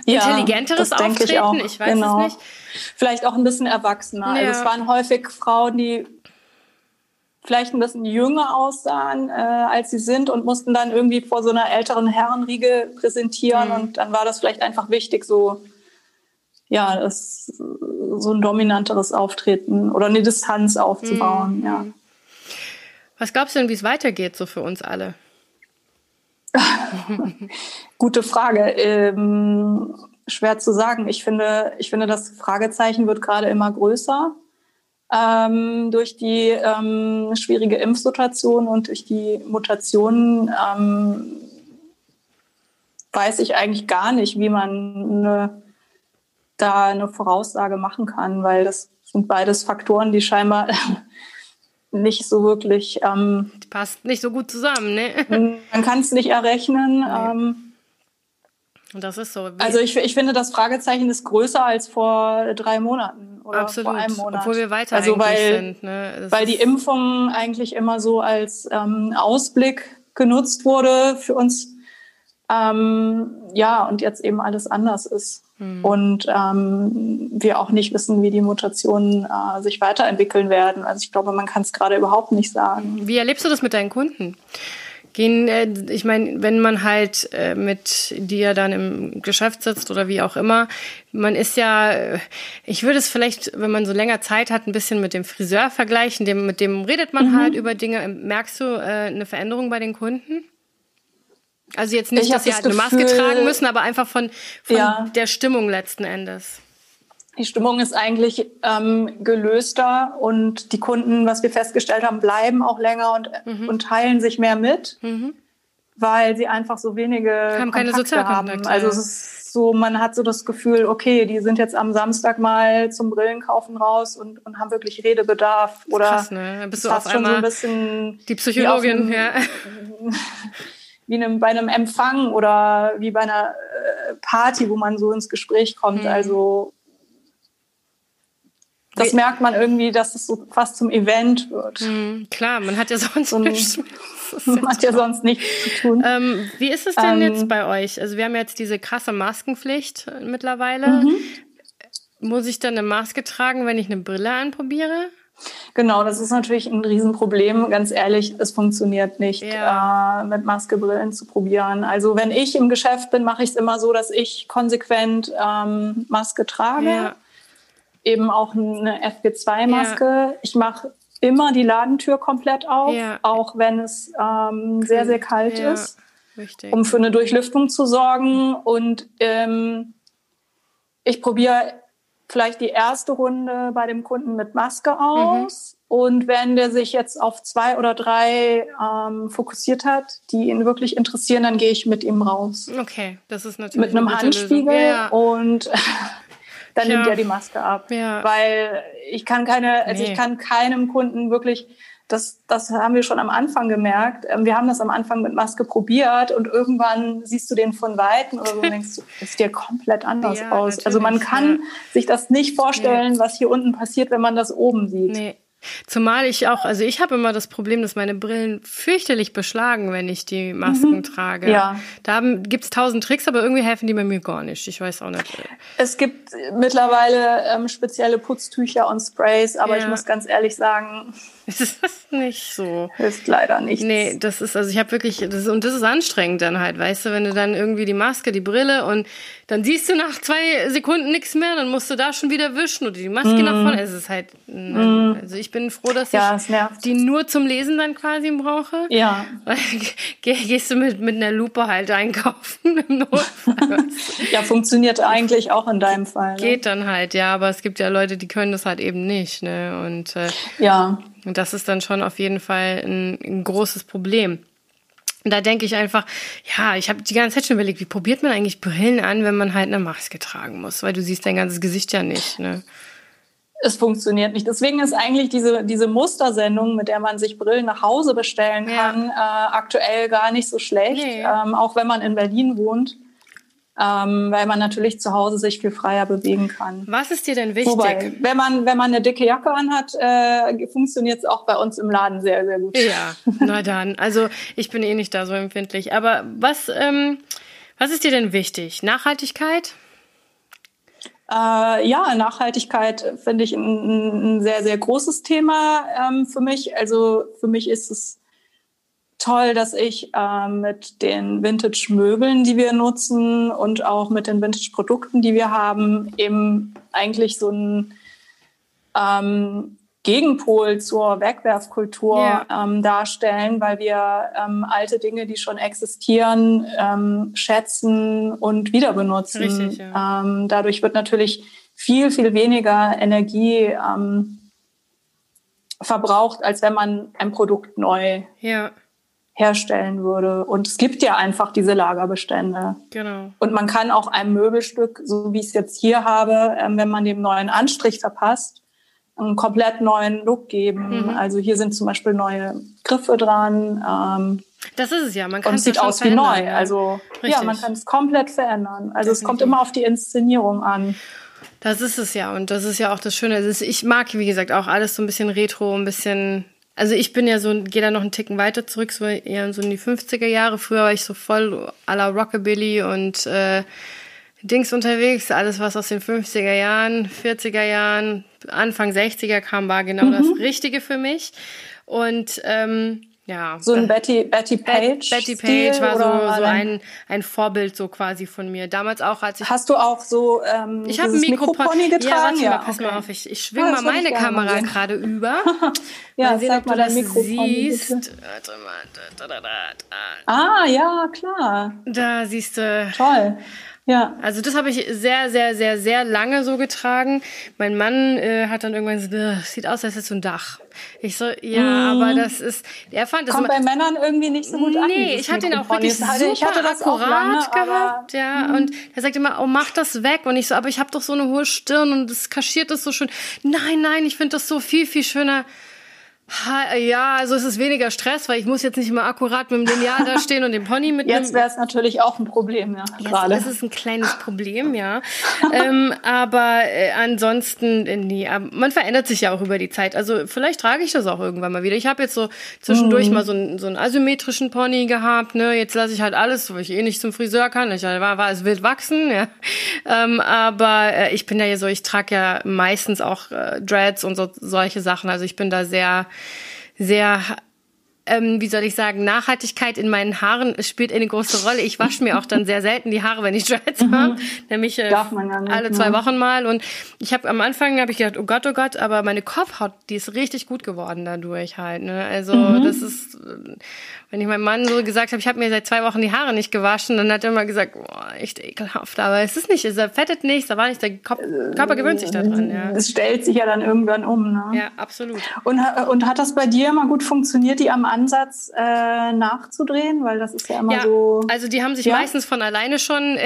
ja, intelligenteres Auftreten. Ich, auch. ich weiß genau. es nicht. Vielleicht auch ein bisschen erwachsener. Ja. Also es waren häufig Frauen, die vielleicht ein bisschen jünger aussahen, äh, als sie sind und mussten dann irgendwie vor so einer älteren Herrenriege präsentieren. Mhm. Und dann war das vielleicht einfach wichtig, so ja, das, so ein dominanteres Auftreten oder eine Distanz aufzubauen. Mhm. Ja. Was glaubst du denn, wie es weitergeht, so für uns alle? Gute Frage. Ähm, schwer zu sagen. Ich finde, ich finde, das Fragezeichen wird gerade immer größer ähm, durch die ähm, schwierige Impfsituation und durch die Mutationen. Ähm, weiß ich eigentlich gar nicht, wie man eine, da eine Voraussage machen kann, weil das sind beides Faktoren, die scheinbar nicht so wirklich. Ähm, die passt nicht so gut zusammen, ne? Man kann es nicht errechnen. Nee. Ähm, und das ist so. also ich, ich finde, das Fragezeichen ist größer als vor drei Monaten oder Absolut. vor einem Monat. Obwohl wir weiter also weil, sind. Ne? weil die Impfung eigentlich immer so als ähm, Ausblick genutzt wurde für uns. Ähm, ja, und jetzt eben alles anders ist. Mhm. Und ähm, wir auch nicht wissen, wie die Mutationen äh, sich weiterentwickeln werden. Also ich glaube, man kann es gerade überhaupt nicht sagen. Wie erlebst du das mit deinen Kunden? Gehen, äh, ich meine, wenn man halt äh, mit dir dann im Geschäft sitzt oder wie auch immer, man ist ja, äh, ich würde es vielleicht, wenn man so länger Zeit hat, ein bisschen mit dem Friseur vergleichen, dem, mit dem redet man mhm. halt über Dinge. Merkst du äh, eine Veränderung bei den Kunden? Also jetzt nicht, dass sie halt eine Maske tragen müssen, aber einfach von, von ja. der Stimmung letzten Endes. Die Stimmung ist eigentlich ähm, gelöster und die Kunden, was wir festgestellt haben, bleiben auch länger und, mhm. und teilen sich mehr mit, mhm. weil sie einfach so wenige haben keine Sozialkontakte. Haben. Also es ist so, man hat so das Gefühl, okay, die sind jetzt am Samstag mal zum Brillenkaufen raus und, und haben wirklich Redebedarf. Oder Krass, ne? Dann bist du auf einmal so ein bisschen die Psychologin, ja. Wie einem, bei einem Empfang oder wie bei einer äh, Party, wo man so ins Gespräch kommt. Mhm. Also das merkt man irgendwie, dass es so fast zum Event wird. Mhm, klar, man hat ja sonst so nichts. man hat ja sonst nichts zu tun. Ähm, wie ist es denn ähm, jetzt bei euch? Also wir haben jetzt diese krasse Maskenpflicht mittlerweile. Mhm. Muss ich dann eine Maske tragen, wenn ich eine Brille anprobiere? Genau, das ist natürlich ein Riesenproblem. Ganz ehrlich, es funktioniert nicht, ja. äh, mit Maskebrillen zu probieren. Also wenn ich im Geschäft bin, mache ich es immer so, dass ich konsequent ähm, Maske trage. Ja eben auch eine FP2-Maske. Ja. Ich mache immer die Ladentür komplett auf, auch wenn es ähm, sehr, sehr kalt ist, Richtig. um für eine Durchlüftung zu sorgen. Und ähm, ich probiere vielleicht die erste Runde bei dem Kunden mit Maske aus. Mhm. Und wenn der sich jetzt auf zwei oder drei ähm, fokussiert hat, die ihn wirklich interessieren, dann gehe ich mit ihm raus. Okay, das ist natürlich mit einem Handspiegel ja. und dann ja. nimmt er die Maske ab. Ja. Weil ich kann keine, also nee. ich kann keinem Kunden wirklich, das, das haben wir schon am Anfang gemerkt. Ähm, wir haben das am Anfang mit Maske probiert und irgendwann siehst du den von Weitem oder so und denkst, das sieht ja komplett anders ja, aus. Also man kann ja. sich das nicht vorstellen, nee. was hier unten passiert, wenn man das oben sieht. Nee. Zumal ich auch, also ich habe immer das Problem, dass meine Brillen fürchterlich beschlagen, wenn ich die Masken mhm. trage. Ja. Da gibt es tausend Tricks, aber irgendwie helfen die mir gar nicht. Ich weiß auch nicht. Es gibt mittlerweile ähm, spezielle Putztücher und Sprays, aber ja. ich muss ganz ehrlich sagen, Es ist nicht so. Hilft leider nicht. Nee, das ist, also ich habe wirklich, das und das ist anstrengend dann halt, weißt du, wenn du dann irgendwie die Maske, die Brille und dann siehst du nach zwei Sekunden nichts mehr, dann musst du da schon wieder wischen oder die Maske mm. nach vorne. Es ist halt, mm. also ich bin froh, dass ja, ich die nur zum Lesen dann quasi brauche. Ja. Weil, gehst du mit, mit einer Lupe halt einkaufen im Notfall. ja, funktioniert eigentlich auch in deinem Fall. Ne? Geht dann halt, ja, aber es gibt ja Leute, die können das halt eben nicht, ne, und, äh, ja. Und das ist dann schon auf jeden Fall ein, ein großes Problem. Und da denke ich einfach, ja, ich habe die ganze Zeit schon überlegt, wie probiert man eigentlich Brillen an, wenn man halt eine Maske tragen muss, weil du siehst dein ganzes Gesicht ja nicht. Ne? Es funktioniert nicht. Deswegen ist eigentlich diese, diese Mustersendung, mit der man sich Brillen nach Hause bestellen kann, ja. äh, aktuell gar nicht so schlecht, nee. ähm, auch wenn man in Berlin wohnt ähm, weil man natürlich zu Hause sich viel freier bewegen kann. Was ist dir denn wichtig? Wobei, wenn man, wenn man eine dicke Jacke anhat, äh, funktioniert es auch bei uns im Laden sehr, sehr gut. Ja, na dann. Also ich bin eh nicht da so empfindlich. Aber was, ähm, was ist dir denn wichtig? Nachhaltigkeit? Äh, ja, Nachhaltigkeit finde ich ein, ein, sehr, sehr großes Thema ähm, für mich. Also für mich ist es toll, dass ich äh, mit den Vintage-Möbeln, die wir nutzen und auch mit den Vintage-Produkten, die wir haben, eben eigentlich so ein ähm, Gegenpol zur Wegwerfkultur yeah. ähm, darstellen, weil wir ähm, alte Dinge, die schon existieren, ähm, schätzen und wieder benutzen. Richtig, ja. ähm, dadurch wird natürlich viel, viel weniger Energie ähm, verbraucht, als wenn man ein Produkt neu ja herstellen würde. Und es gibt ja einfach diese Lagerbestände. Genau. Und man kann auch einem Möbelstück, so wie ich es jetzt hier habe, ähm, wenn man dem neuen Anstrich verpasst, einen komplett neuen Look geben. Mhm. Also hier sind zum Beispiel neue Griffe dran. Ähm, das ist es ja. Man kann es sieht aus wie neu. Also Richtig. ja, man kann es komplett verändern. Also Definitiv. es kommt immer auf die Inszenierung an. Das ist es ja. Und das ist ja auch das Schöne. ich mag, wie gesagt, auch alles so ein bisschen retro, ein bisschen also ich bin ja so, gehe da noch einen Ticken weiter zurück, so eher so in die 50er Jahre. Früher war ich so voll à la Rockabilly und äh, Dings unterwegs. Alles, was aus den 50er Jahren, 40er Jahren, Anfang 60er kam, war genau mhm. das Richtige für mich. Und ähm, ja. So ein Betty, Betty Page. Betty Page war so, so ein, ein Vorbild so quasi von mir. Damals auch, als ich. Hast du auch so ähm, ich habe ein Mikrofon getragen? Ja, warte ja, mal, pass okay. mal auf. Ich, ich schwinge ja, mal meine Kamera gerade über. ja, mal sehen, ob du das siehst. Warte mal. Da, da, da, ah, ja, klar. Da siehst du. Toll. Ja. Also das habe ich sehr, sehr, sehr, sehr lange so getragen. Mein Mann äh, hat dann irgendwann gesagt, "Ugh, sieht aus, als hätte so ein Dach. Ich so, ja, Mhm. aber das ist, er fand das Kommt bei Männern irgendwie nicht so gut an. Nee, ich hatte ihn auch wirklich Ich hatte- super ich hatte das akkurat lange, Mhm. gehabt, ja. Und er sagt immer, oh, mach das weg. Und ich so, aber ich habe doch so eine hohe Stirn und das kaschiert das so schön. Nein, nein, ich finde das so viel, viel schöner. Ha, Ja, also es ist weniger Stress, weil ich muss jetzt nicht immer akkurat mit dem Lineal da stehen und dem Pony mit Jetzt wäre es natürlich auch ein Problem, ja, Jetzt gerade. ist es ein kleines Problem, ja. ähm, aber äh, ansonsten, äh, nee, aber man verändert sich ja auch über die Zeit. Also vielleicht trage ich das auch irgendwann mal wieder. Ich habe jetzt so zwischendurch mal so einen, so einen asymmetrischen Pony gehabt. Ne? Jetzt lasse ich halt alles, wo ich eh nicht zum Friseur kann. Ich war, war es wild wachsen, ja. Ähm, aber äh, ich bin ja so, ich trage ja meistens auch äh, Dreads und so, solche Sachen. Also ich bin da sehr, sehr ähm, wie soll ich sagen, Nachhaltigkeit in meinen Haaren spielt eine große Rolle. Ich wasche mir auch dann sehr selten die Haare, wenn ich Dreads habe, nämlich äh, Mhm. Ja alle zwei ne? Wochen mal. Und ich habe am Anfang habe ich gedacht, oh Gott, oh Gott, aber meine Kopfhaut, die ist richtig gut geworden dadurch halt. Ne? Also Mhm. das ist, äh, wenn ich meinem Mann so gesagt habe, ich habe mir seit zwei Wochen die Haare nicht gewaschen, dann hat er immer gesagt, boah, echt ekelhaft. Aber es ist nicht, es fettet nicht, da war nicht, der Kopf, Körper gewöhnt sich daran. Ja, Es stellt sich ja dann irgendwann um. Ne? ja absolut. Und, und hat das bei dir immer gut funktioniert, die am Ansatz äh, nachzudrehen? Weil das ist ja immer Ja, so. also die haben sich Ja? meistens von alleine schon,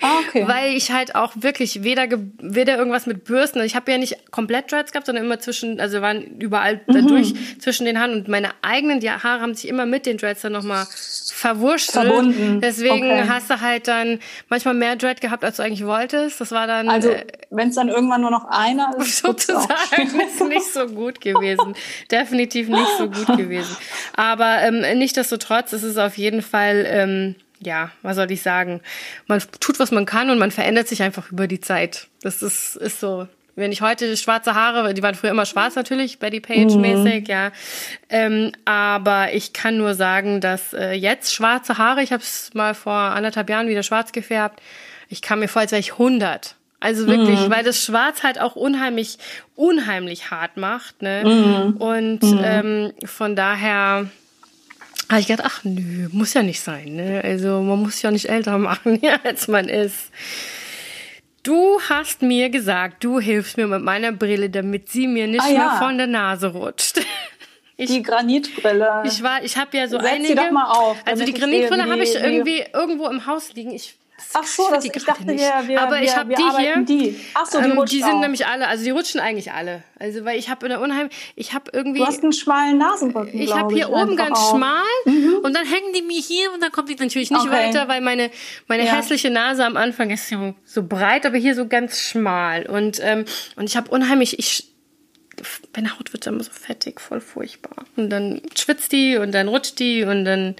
Ah, okay. weil ich halt auch wirklich weder, weder irgendwas mit Bürsten, also ich habe ja nicht komplett Dreads gehabt, sondern immer zwischen, also waren überall Mhm. dadurch zwischen den Haaren und meine eigenen die Haare haben sich immer mit den Dreads dann nochmal verwurschtelt. Verbunden. Deswegen Okay. hast du halt dann manchmal mehr Dread gehabt, als du eigentlich wolltest. Das war dann also, äh, wenn es dann irgendwann nur noch einer ist, sozusagen ist nicht so gut gewesen. Definitiv nicht so gut gewesen. Aber ähm, nichtsdestotrotz ist es auf jeden Fall, ähm, ja, was soll ich sagen? Man tut, was man kann und man verändert sich einfach über die Zeit. Das ist, ist so. Wenn ich heute schwarze Haare, die waren früher immer schwarz natürlich, Betty Page mäßig, ja. Ähm, aber ich kann nur sagen, dass äh, jetzt schwarze Haare, ich habe es mal vor anderthalb Jahren wieder schwarz gefärbt. Ich kam mir vor, als wäre ich 100. Also wirklich, weil das Schwarz halt auch unheimlich, unheimlich hart macht. Ne? Und ähm, von daher habe ich gedacht, ach nö, muss ja nicht sein. Ne? Also man muss ja nicht älter machen, ja, als man ist. Du hast mir gesagt, du hilfst mir mit meiner Brille, damit sie mir nicht Ah, mehr ja. von der Nase rutscht. Die Granitbrille. Ich war, ich habe ja so Setz sie einige. doch mal auf, also die ich Granitbrille habe ich wie- wie- irgendwie irgendwo im Haus liegen. Ich Ach so, das, die ich gerade dachte, nicht. wir, wir, Aber ich habe die hier. Die. Ach so, die ähm, die sind auf. nämlich alle, also die rutschen eigentlich alle. Also weil ich habe in der Unheim, ich habe irgendwie Du hast einen schmalen Nasenrücken, ich habe hier oben einfach ganz auch. schmal und dann hängen die mir hier und dann kommt die natürlich nicht Okay. weiter, weil meine meine Ja. hässliche Nase am Anfang ist so, so breit, aber hier so ganz schmal und ähm, und ich habe unheimlich ich meine Haut wird dann immer so fettig, voll furchtbar. Und dann schwitzt die und dann rutscht die und dann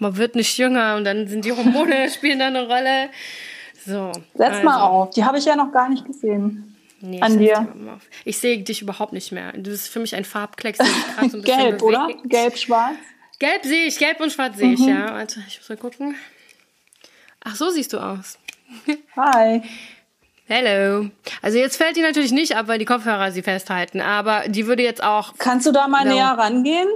man wird nicht jünger und dann sind die Hormone spielen da eine Rolle. So. Setz mal auf. Die habe ich ja noch gar nicht gesehen. Nee, an ich dir. Ich sehe dich überhaupt nicht mehr. Du bist für mich ein Farbklecks, so ein Gelb, oder? bewegt. Gelb-schwarz. Gelb sehe ich, gelb und schwarz sehe ich, Mhm. ja. Warte, ich muss mal gucken. Ach, so siehst du aus. Hi. Hello. Also jetzt fällt die natürlich nicht ab, weil die Kopfhörer sie festhalten, aber die würde jetzt auch. Kannst du da mal No. näher rangehen?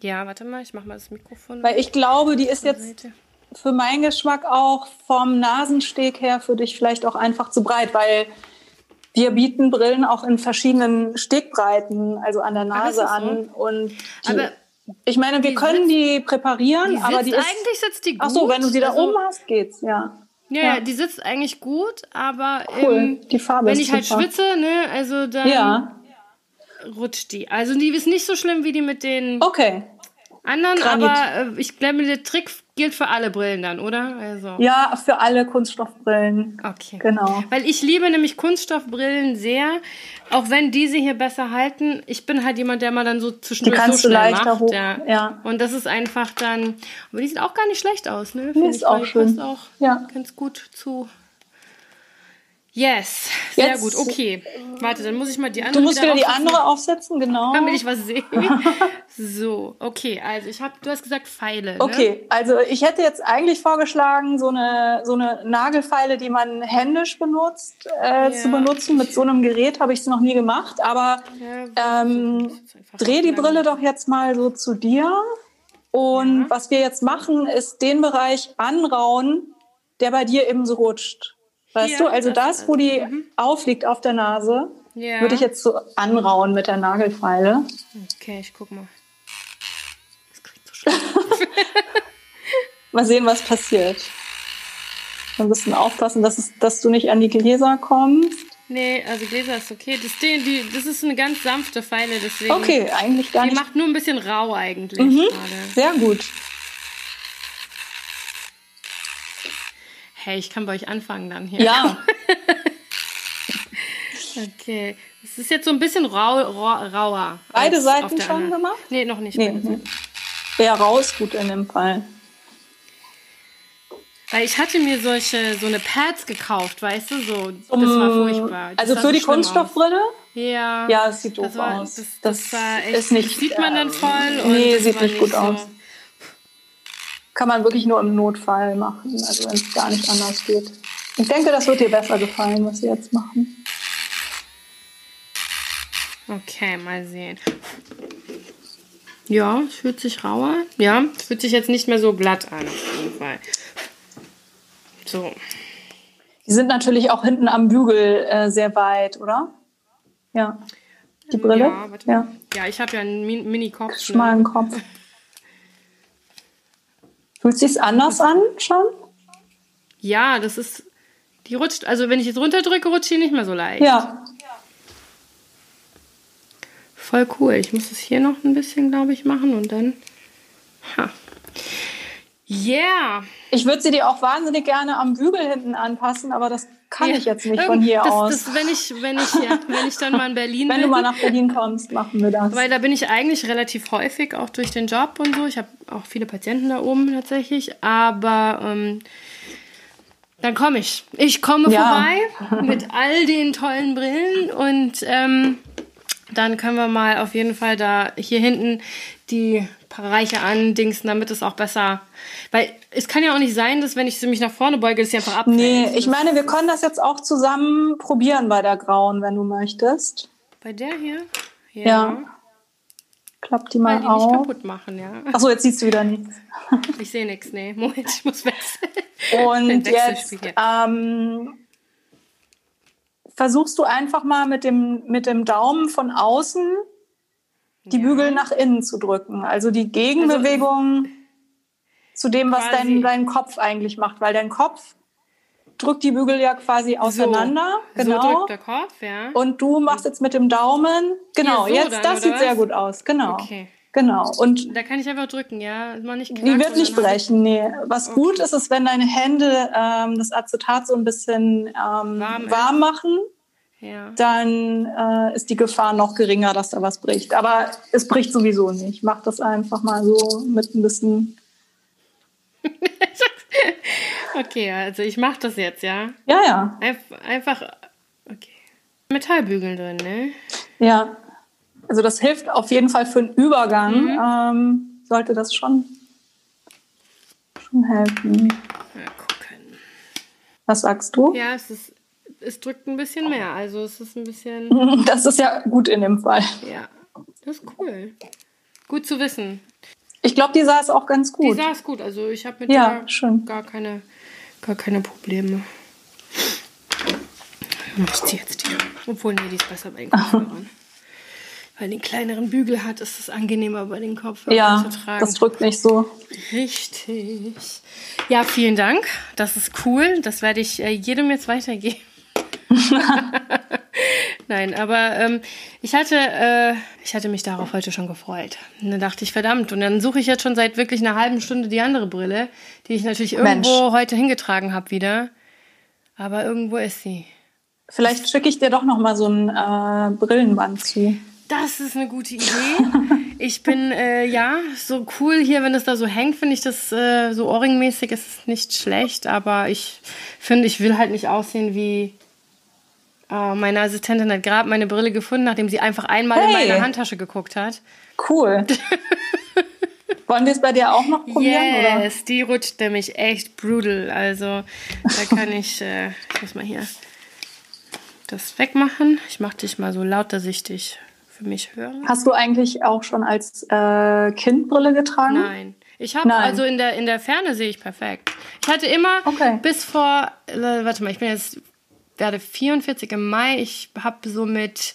Ja, warte mal, ich mach mal das Mikrofon. Weil ich glaube, die ist jetzt für meinen Geschmack auch vom Nasensteg her für dich vielleicht auch einfach zu breit, weil wir bieten Brillen auch in verschiedenen Stegbreiten, also an der ist Nase das so? an. Und die, ich meine, wir die können sitzt- die präparieren, Die sitzt, aber die ist. eigentlich sitzt die gut. Ach so, wenn du sie da also, oben hast, geht's, ja. Ja, Ja. die sitzt eigentlich gut, aber Cool, ähm, die Farbe wenn ist ich halt super. schwitze, ne, also dann Ja, rutscht die. Also die ist nicht so schlimm wie die mit den okay. anderen, Granit. aber äh, ich glaube, der Trick gilt für alle Brillen dann, oder? Also. Ja, für alle Kunststoffbrillen. Okay. Genau. Weil ich liebe nämlich Kunststoffbrillen sehr, auch wenn diese hier besser halten. Ich bin halt jemand, der mal dann so zwischendurch Die kannst so du schnell leichter macht. hoch- ja. ja. Und das ist einfach dann, aber die sieht auch gar nicht schlecht aus, ne? Nee, Finde ist auch schön. auch Ja. ganz gut zu. Yes, sehr Jetzt- gut. Okay, warte, dann muss ich mal die andere. Du musst wieder die aufsetzen, andere aufsetzen, genau. damit ich was sehe. so, okay, also ich habe, du hast gesagt Pfeile. Ne? Okay, also ich hätte jetzt eigentlich vorgeschlagen, so eine, so eine Nagelfeile, die man händisch benutzt, äh, Ja. zu benutzen. Mit so einem Gerät habe ich es noch nie gemacht, aber Ja, ähm, dreh die. Brille doch jetzt mal so zu dir. Und Ja. was wir jetzt machen, ist den Bereich anrauen, der bei dir eben so rutscht. Weißt Hier, du, also das- das, wo die aufliegt auf der Nase, Ja. würde ich jetzt so anrauen mit der Nagelfeile. Okay, ich guck mal. Das klingt so schlimm. Mal sehen, was passiert. Ein bisschen aufpassen, dass, es, dass du nicht an die Gläser kommst. Nee, also Gläser ist okay. Das, Ding, die, das ist eine ganz sanfte Pfeile, deswegen. Okay, eigentlich gar Die nicht. macht nur ein bisschen rau eigentlich Mhm. gerade. Sehr gut. Hey, ich kann bei euch anfangen dann hier. Ja, Okay. Es ist jetzt so ein bisschen rau, rau, rauer. Beide Seiten schon gemacht? Nee, noch nicht. nee, nee. Seiten. Eher raus gut in dem Fall. Weil ich hatte mir solche, so eine Pads gekauft, weißt du, so. Das war furchtbar. Das Also für so die Kunststoffbrille? Ja. Ja, es sieht doof war, aus. Das, Das das, echt, ist nicht, sieht man dann ähm, voll. Nee, sieht nicht gut so. aus. Kann man wirklich nur im Notfall machen, also wenn es gar nicht anders geht. Ich denke, das wird dir besser gefallen, was wir jetzt machen. Okay, mal sehen. Ja, es fühlt sich rauer. Ja, es fühlt sich jetzt nicht mehr so glatt an, auf jeden Fall. So. Die sind natürlich auch hinten am Bügel äh, sehr weit, oder? Ja. Die Brille? Ja, Ja. ja ich habe ja einen Min- Mini-Kopf. Ne? Schmalen Kopf. Fühlt sich's anders an schon? Ja, das ist. Die rutscht, also wenn ich jetzt runterdrücke, rutscht die nicht mehr so leicht. Ja. Voll cool. Ich muss es hier noch ein bisschen, glaube ich, machen und dann. Ha. Yeah! Ich würde sie dir auch wahnsinnig gerne am Bügel hinten anpassen, aber das kann Ja, ich jetzt nicht von hier das, aus. Das, wenn, ich, wenn, ich, ja, wenn ich dann mal in Berlin Wenn bin. du mal nach Berlin kommst, machen wir das. Weil da bin ich eigentlich relativ häufig, auch durch den Job und so. Ich habe auch viele Patienten da oben tatsächlich. Aber ähm, dann komme ich. Ich komme Ja. vorbei mit all den tollen Brillen und ähm, dann können wir mal auf jeden Fall da hier hinten die Bereiche andingsen, damit es auch besser. Weil es kann ja auch nicht sein, dass wenn ich mich nach vorne beuge, dass sie einfach abfällt. Nee, ich Das- meine, wir können das jetzt auch zusammen probieren bei der grauen, wenn du möchtest. Bei der hier? Ja. Klapp die Mal mal die nicht auf. kaputt machen, ja. Achso, jetzt siehst du wieder nichts. Ich sehe nichts, nee. Moment, ich muss wechseln. Und jetzt ähm, versuchst du einfach mal mit dem, mit dem Daumen von außen die Ja. Bügel nach innen zu drücken. Also die Gegenbewegung zu dem, was dein, dein Kopf eigentlich macht. Weil dein Kopf drückt die Bügel ja quasi auseinander. So genau. drückt der Kopf, ja. Und du machst jetzt mit dem Daumen. Genau, so jetzt dann, das sieht was? sehr gut aus. Genau. Okay. Genau. Und Da kann ich einfach drücken, ja. Mal nicht die wird nicht sondern- brechen, nee. Was gut ist, ist, wenn deine Hände ähm, das Acetat so ein bisschen ähm, Warm warm, machen, Ja. dann äh, ist die Gefahr noch geringer, dass da was bricht. Aber es bricht sowieso nicht. Mach das einfach mal so mit ein bisschen. Okay, also ich mache das jetzt, ja. Ja, ja. Einf- Einfach, okay. Metallbügel drin, ne? Ja. Also das hilft auf jeden Fall für den Übergang. Mhm. Ähm, sollte das schon, schon helfen. Mal gucken. Was sagst du? Ja, es ist, es drückt ein bisschen mehr. Also es ist ein bisschen, Das ist ja gut in dem Fall. ja. Das ist cool. Gut zu wissen. Ich glaube, die saß auch ganz Die gut. saß gut. Also ich habe mit Ja, der schön. gar keine, gar keine Probleme. Ich ziehe jetzt die. Obwohl, nee, die ist besser bei den Kopfhörern. Weil den kleineren Bügel hat, ist es angenehmer bei den Kopfhörern Ja, zu tragen. das drückt nicht so. Richtig. Ja, vielen Dank. Das ist cool. Das werde ich äh, jedem jetzt weitergeben. Nein, aber ähm, ich hatte, äh, ich hatte mich darauf heute schon gefreut. Und dann dachte ich, verdammt. Und dann suche ich jetzt schon seit wirklich einer halben Stunde die andere Brille, die ich natürlich Mensch. irgendwo heute hingetragen habe wieder. Aber irgendwo ist sie. Vielleicht schicke ich dir doch noch mal so ein äh, Brillenband zu. Das ist eine gute Idee. Ich bin, äh, ja, so cool hier, wenn es da so hängt, finde ich das äh, so Ohrringmäßig ist es nicht schlecht, aber ich finde, ich will halt nicht aussehen wie äh, meine Assistentin hat gerade meine Brille gefunden, nachdem sie einfach einmal in Hey. meine Handtasche geguckt hat. Cool. Wollen wir es bei dir auch noch probieren? Oder? Yes, die rutscht nämlich echt brutal. Also da kann ich, äh, ich muss mal hier das wegmachen. Ich mache dich mal so laut, dass ich dich für mich höre. Hast du eigentlich auch schon als äh, Kind Brille getragen? Nein. Ich habe also in der in der Ferne sehe ich perfekt. Ich hatte immer okay. bis vor, äh, warte mal, ich bin jetzt, werde 44 im Mai. Ich habe so mit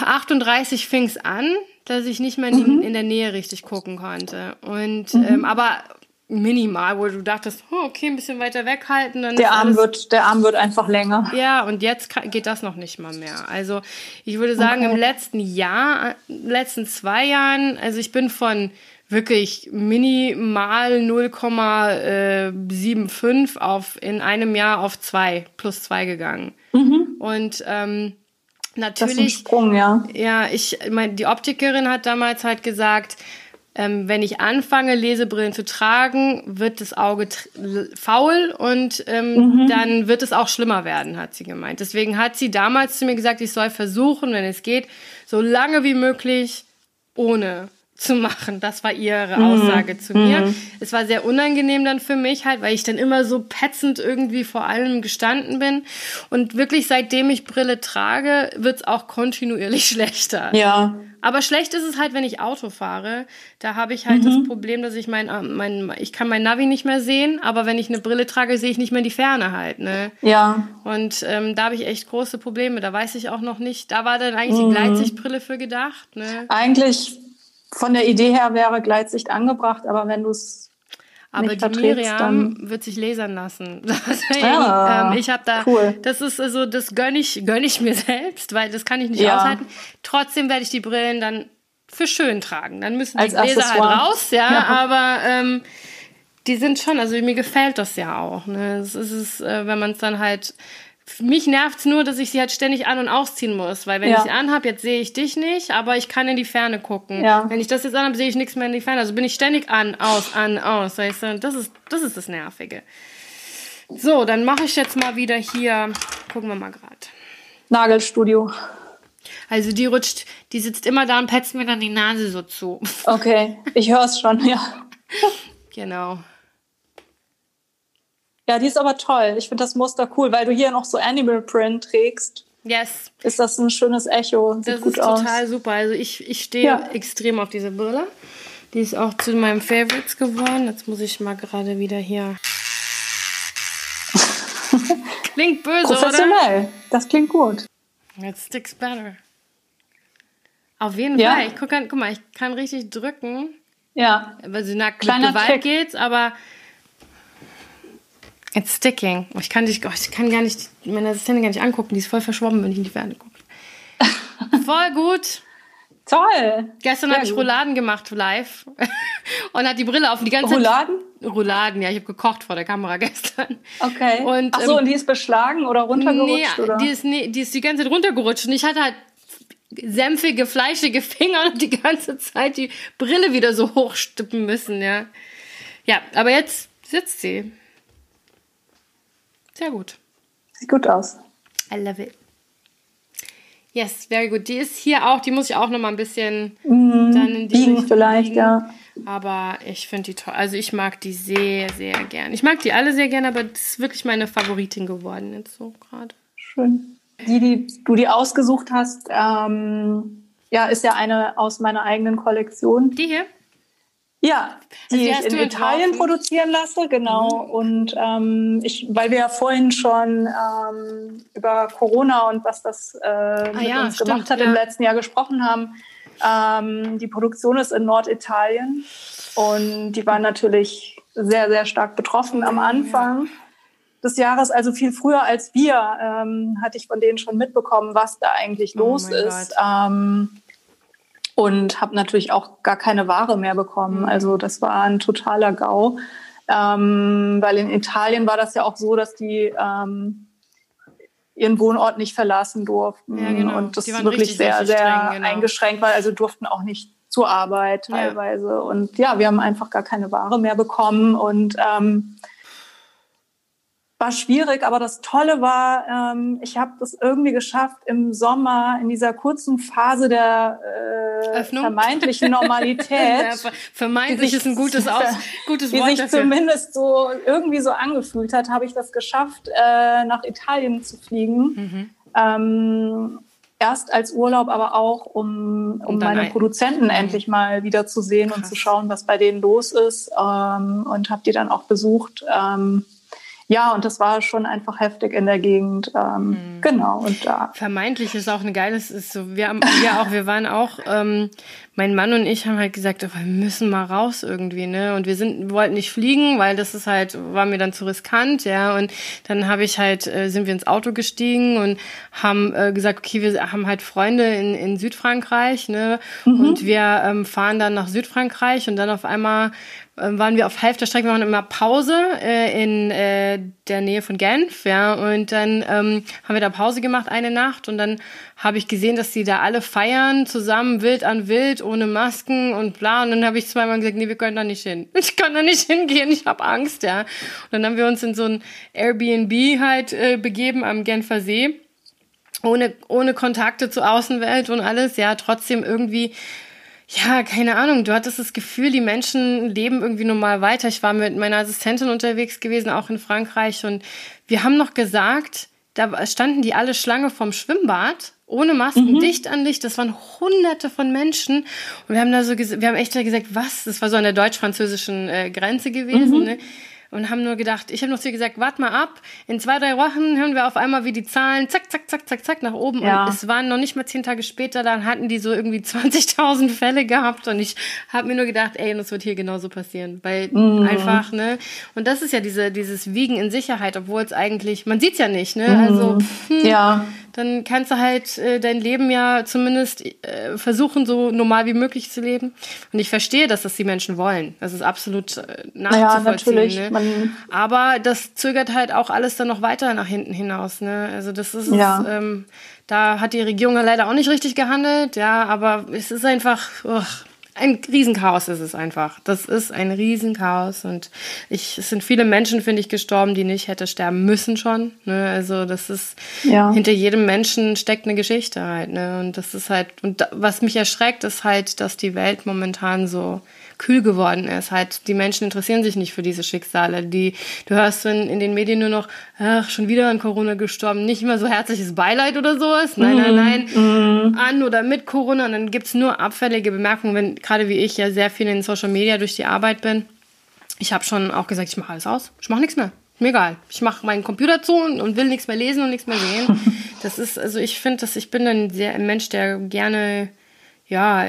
38 fing es an, dass ich nicht mehr in, mhm. in, der Nähe richtig gucken konnte. Und mhm. ähm, aber minimal, wo du dachtest, oh, okay, ein bisschen weiter weghalten. Dann der, Arm wird, der Arm wird einfach länger. Ja, und jetzt kann, geht das noch nicht mal mehr. Also ich würde sagen, okay. im letzten Jahr, letzten zwei Jahren, also ich bin von wirklich minimal 0,75 auf in einem Jahr auf zwei plus zwei gegangen. Mhm. Und ähm, natürlich. Das ist ein Sprung, ja. Ja, ich meine, die Optikerin hat damals halt gesagt, ähm, wenn ich anfange, Lesebrillen zu tragen, wird das Auge faul und ähm, mhm. dann wird es auch schlimmer werden, hat sie gemeint. Deswegen hat sie damals zu mir gesagt, ich soll versuchen, wenn es geht, so lange wie möglich ohne zu machen. Das war ihre mhm. Aussage zu mir. Mhm. Es war sehr unangenehm dann für mich halt, weil ich dann immer so petzend irgendwie vor allem gestanden bin. Und wirklich seitdem ich Brille trage, wird's auch kontinuierlich schlechter. Ja. Aber schlecht ist es halt, wenn ich Auto fahre. Da habe ich halt mhm. das Problem, dass ich mein, äh, mein, ich kann mein Navi nicht mehr sehen, aber wenn ich eine Brille trage, sehe ich nicht mehr die Ferne halt. Ne? Ja. Und ähm, da habe ich echt große Probleme. Da weiß ich auch noch nicht. Da war dann eigentlich mhm. die Gleitsichtbrille für gedacht. Ne? Eigentlich von der Idee her wäre Gleitsicht angebracht, aber wenn du es aber die Miriam wird sich lasern lassen. ah, ähm, ich habe da, cool. das ist also, das gönne ich, gönn ich mir selbst, weil das kann ich nicht ja. aushalten. Trotzdem werde ich die Brillen dann für schön tragen. Dann müssen die Als Gläser halt raus, ja, ja. aber ähm, die sind schon, also mir gefällt das ja auch. Ne? Es ist, äh, wenn man es dann halt mich nervt es nur, dass ich sie halt ständig an- und ausziehen muss, weil wenn ja. ich sie anhab, jetzt sehe ich dich nicht, aber ich kann in die Ferne gucken. Ja. Wenn ich das jetzt anhab, sehe ich nichts mehr in die Ferne. Also bin ich ständig an, aus, an, aus. Weißt du? Das ist, das ist das Nervige. So, dann mache ich jetzt mal wieder hier, gucken wir mal gerade. Nagelstudio. Also die rutscht, die sitzt immer da und petzt mir dann die Nase so zu. Okay, ich höre es schon, ja. genau. Ja, die ist aber toll. Ich finde das Muster cool, weil du hier noch so Animal Print trägst. Yes. Ist das ein schönes Echo? Sieht das gut ist total super. Also ich, ich stehe ja. extrem auf diese Brille. Die ist auch zu meinem Favorites geworden. Jetzt muss ich mal gerade wieder hier. klingt böse, Professionell. Oder? Das klingt gut. It sticks better. Auf jeden ja. Fall. Ich guck, guck mal, ich kann richtig drücken. Ja. Weil sie nach Gewalt Trick. geht's, aber It's sticking. Ich kann dich, oh, ich kann gar nicht, meine Assistentin gar nicht angucken. Die ist voll verschwommen, wenn ich in die Ferne gucke. voll gut. Toll. Gestern habe ich Rouladen gemacht live und hat die Brille auf die ganze Rouladen? Zeit. Rouladen, ja, ich habe gekocht vor der Kamera gestern. Okay. Und, Ach so, ähm, und die ist beschlagen oder runtergerutscht nee, oder? Die ist nee, die ist die ganze Zeit runtergerutscht und ich hatte halt sämpfige, fleischige Finger und die ganze Zeit die Brille wieder so hochstippen müssen, ja. Ja, aber jetzt sitzt sie. Sehr gut. Sieht gut aus. I love it. Yes, very good. Die ist hier auch, die muss ich auch noch mal ein bisschen mm, dann in die biegen Richtung vielleicht, biegen. ja. Aber ich finde die toll. Also ich mag die sehr, sehr gern. Ich mag die alle sehr gern, aber das ist wirklich meine Favoritin geworden jetzt so gerade. Schön. Die, die du die ausgesucht hast, ähm, ja, ist ja eine aus meiner eigenen Kollektion. Die hier? Ja, die also ich in Italien entworfen? produzieren lasse, genau. Mhm. Und ähm, ich, weil wir ja vorhin schon ähm, über Corona und was das äh, ah, mit ja, uns stimmt, gemacht hat ja. im letzten Jahr gesprochen haben. Ähm, die Produktion ist in Norditalien und die war natürlich sehr, sehr stark betroffen am Anfang. Ja. Des Jahres, also viel früher als wir, ähm, hatte ich von denen schon mitbekommen, was da eigentlich oh los ist. Ähm, und habe natürlich auch gar keine Ware mehr bekommen. Mhm. Also das war ein totaler GAU, ähm, weil in Italien war das ja auch so, dass die ähm, ihren Wohnort nicht verlassen durften ja, genau. und das wirklich sehr, sehr streng, genau. eingeschränkt war. Also durften auch nicht zur Arbeit teilweise. Ja. Und ja, wir haben einfach gar keine Ware mehr bekommen und ähm, war schwierig, aber das Tolle war, ähm, ich habe das irgendwie geschafft, im Sommer in dieser kurzen Phase der äh, vermeintlichen Normalität. ja, vermeintlich sich, ist ein gutes, Aus, gutes Wort die sich dafür. zumindest so irgendwie so angefühlt hat, habe ich das geschafft, äh, nach Italien zu fliegen. Mhm. Ähm, erst als Urlaub, aber auch, um, um meine Produzenten mhm. endlich mal wieder zu sehen Krass. und zu schauen, was bei denen los ist. Ähm, und habe die dann auch besucht. Ähm, ja, und das war schon einfach heftig in der Gegend. Ähm, mhm. Genau. Und da. Vermeintlich ist auch ein geiles, ist so, wir, haben, wir auch, wir waren auch, ähm, mein Mann und ich haben halt gesagt, oh, wir müssen mal raus irgendwie, ne? Und wir sind, wollten nicht fliegen, weil das ist halt, war mir dann zu riskant, ja. Und dann habe ich halt, äh, sind wir ins Auto gestiegen und haben äh, gesagt, okay, wir haben halt Freunde in, in Südfrankreich, ne? Mhm. Und wir ähm, fahren dann nach Südfrankreich und dann auf einmal waren wir auf Hälfte der Strecke, wir machen immer Pause äh, in äh, der Nähe von Genf, ja, und dann ähm, haben wir da Pause gemacht eine Nacht und dann habe ich gesehen, dass die da alle feiern, zusammen wild an wild, ohne Masken und bla. Und dann habe ich zweimal gesagt, nee, wir können da nicht hin. Ich kann da nicht hingehen, ich habe Angst, ja. Und dann haben wir uns in so ein Airbnb halt äh, begeben am Genfer See ohne, ohne Kontakte zur Außenwelt und alles, ja, trotzdem irgendwie ja, keine Ahnung, du hattest das Gefühl, die Menschen leben irgendwie normal weiter. Ich war mit meiner Assistentin unterwegs gewesen, auch in Frankreich, und wir haben noch gesagt, da standen die alle Schlange vom Schwimmbad, ohne Masken, mhm. dicht an dicht. Das waren hunderte von Menschen. Und wir haben da so, wir haben echt gesagt, was? Das war so an der deutsch-französischen äh, Grenze gewesen, mhm. ne? Und haben nur gedacht, ich habe noch zu ihr gesagt, wart mal ab, in zwei, drei Wochen hören wir auf einmal, wie die Zahlen zack, zack, zack, zack, zack nach oben. Ja. Und es waren noch nicht mal zehn Tage später, dann hatten die so irgendwie 20.000 Fälle gehabt und ich habe mir nur gedacht, ey, und das wird hier genauso passieren, weil mhm. einfach, ne, und das ist ja diese, dieses Wiegen in Sicherheit, obwohl es eigentlich, man sieht's ja nicht, ne, mhm. also, hm, ja dann kannst du halt äh, dein Leben ja zumindest äh, versuchen, so normal wie möglich zu leben. Und ich verstehe, dass das die Menschen wollen. Das ist absolut äh, nachzuvollziehen. Ja, ne? Aber das zögert halt auch alles dann noch weiter nach hinten hinaus. Ne? Also das ist ja. ähm, da hat die Regierung leider auch nicht richtig gehandelt, ja, aber es ist einfach, uch, ein Riesenchaos ist es einfach. Das ist ein Riesenchaos und ich, es sind viele Menschen, finde ich, gestorben, die nicht hätte sterben müssen schon. Ne? Also das ist, ja. hinter jedem Menschen steckt eine Geschichte halt. Ne? Und das ist halt, und was mich erschreckt, ist halt, dass die Welt momentan so kühl geworden ist. Halt, die Menschen interessieren sich nicht für diese Schicksale. Die, du hörst in, in den Medien nur noch, ach, schon wieder an Corona gestorben. Nicht immer so herzliches Beileid oder sowas. Nein, nein, nein. Mhm. An oder mit Corona. Und dann gibt's nur abfällige Bemerkungen, wenn gerade wie ich ja sehr viel in Social Media durch die Arbeit bin. Ich habe schon auch gesagt, ich mache alles aus. Ich mache nichts mehr. Mir egal. Ich mache meinen Computer zu und, und, will nichts mehr lesen und nichts mehr sehen. Das ist, also ich finde, dass ich bin ein sehr ein Mensch, der gerne ja,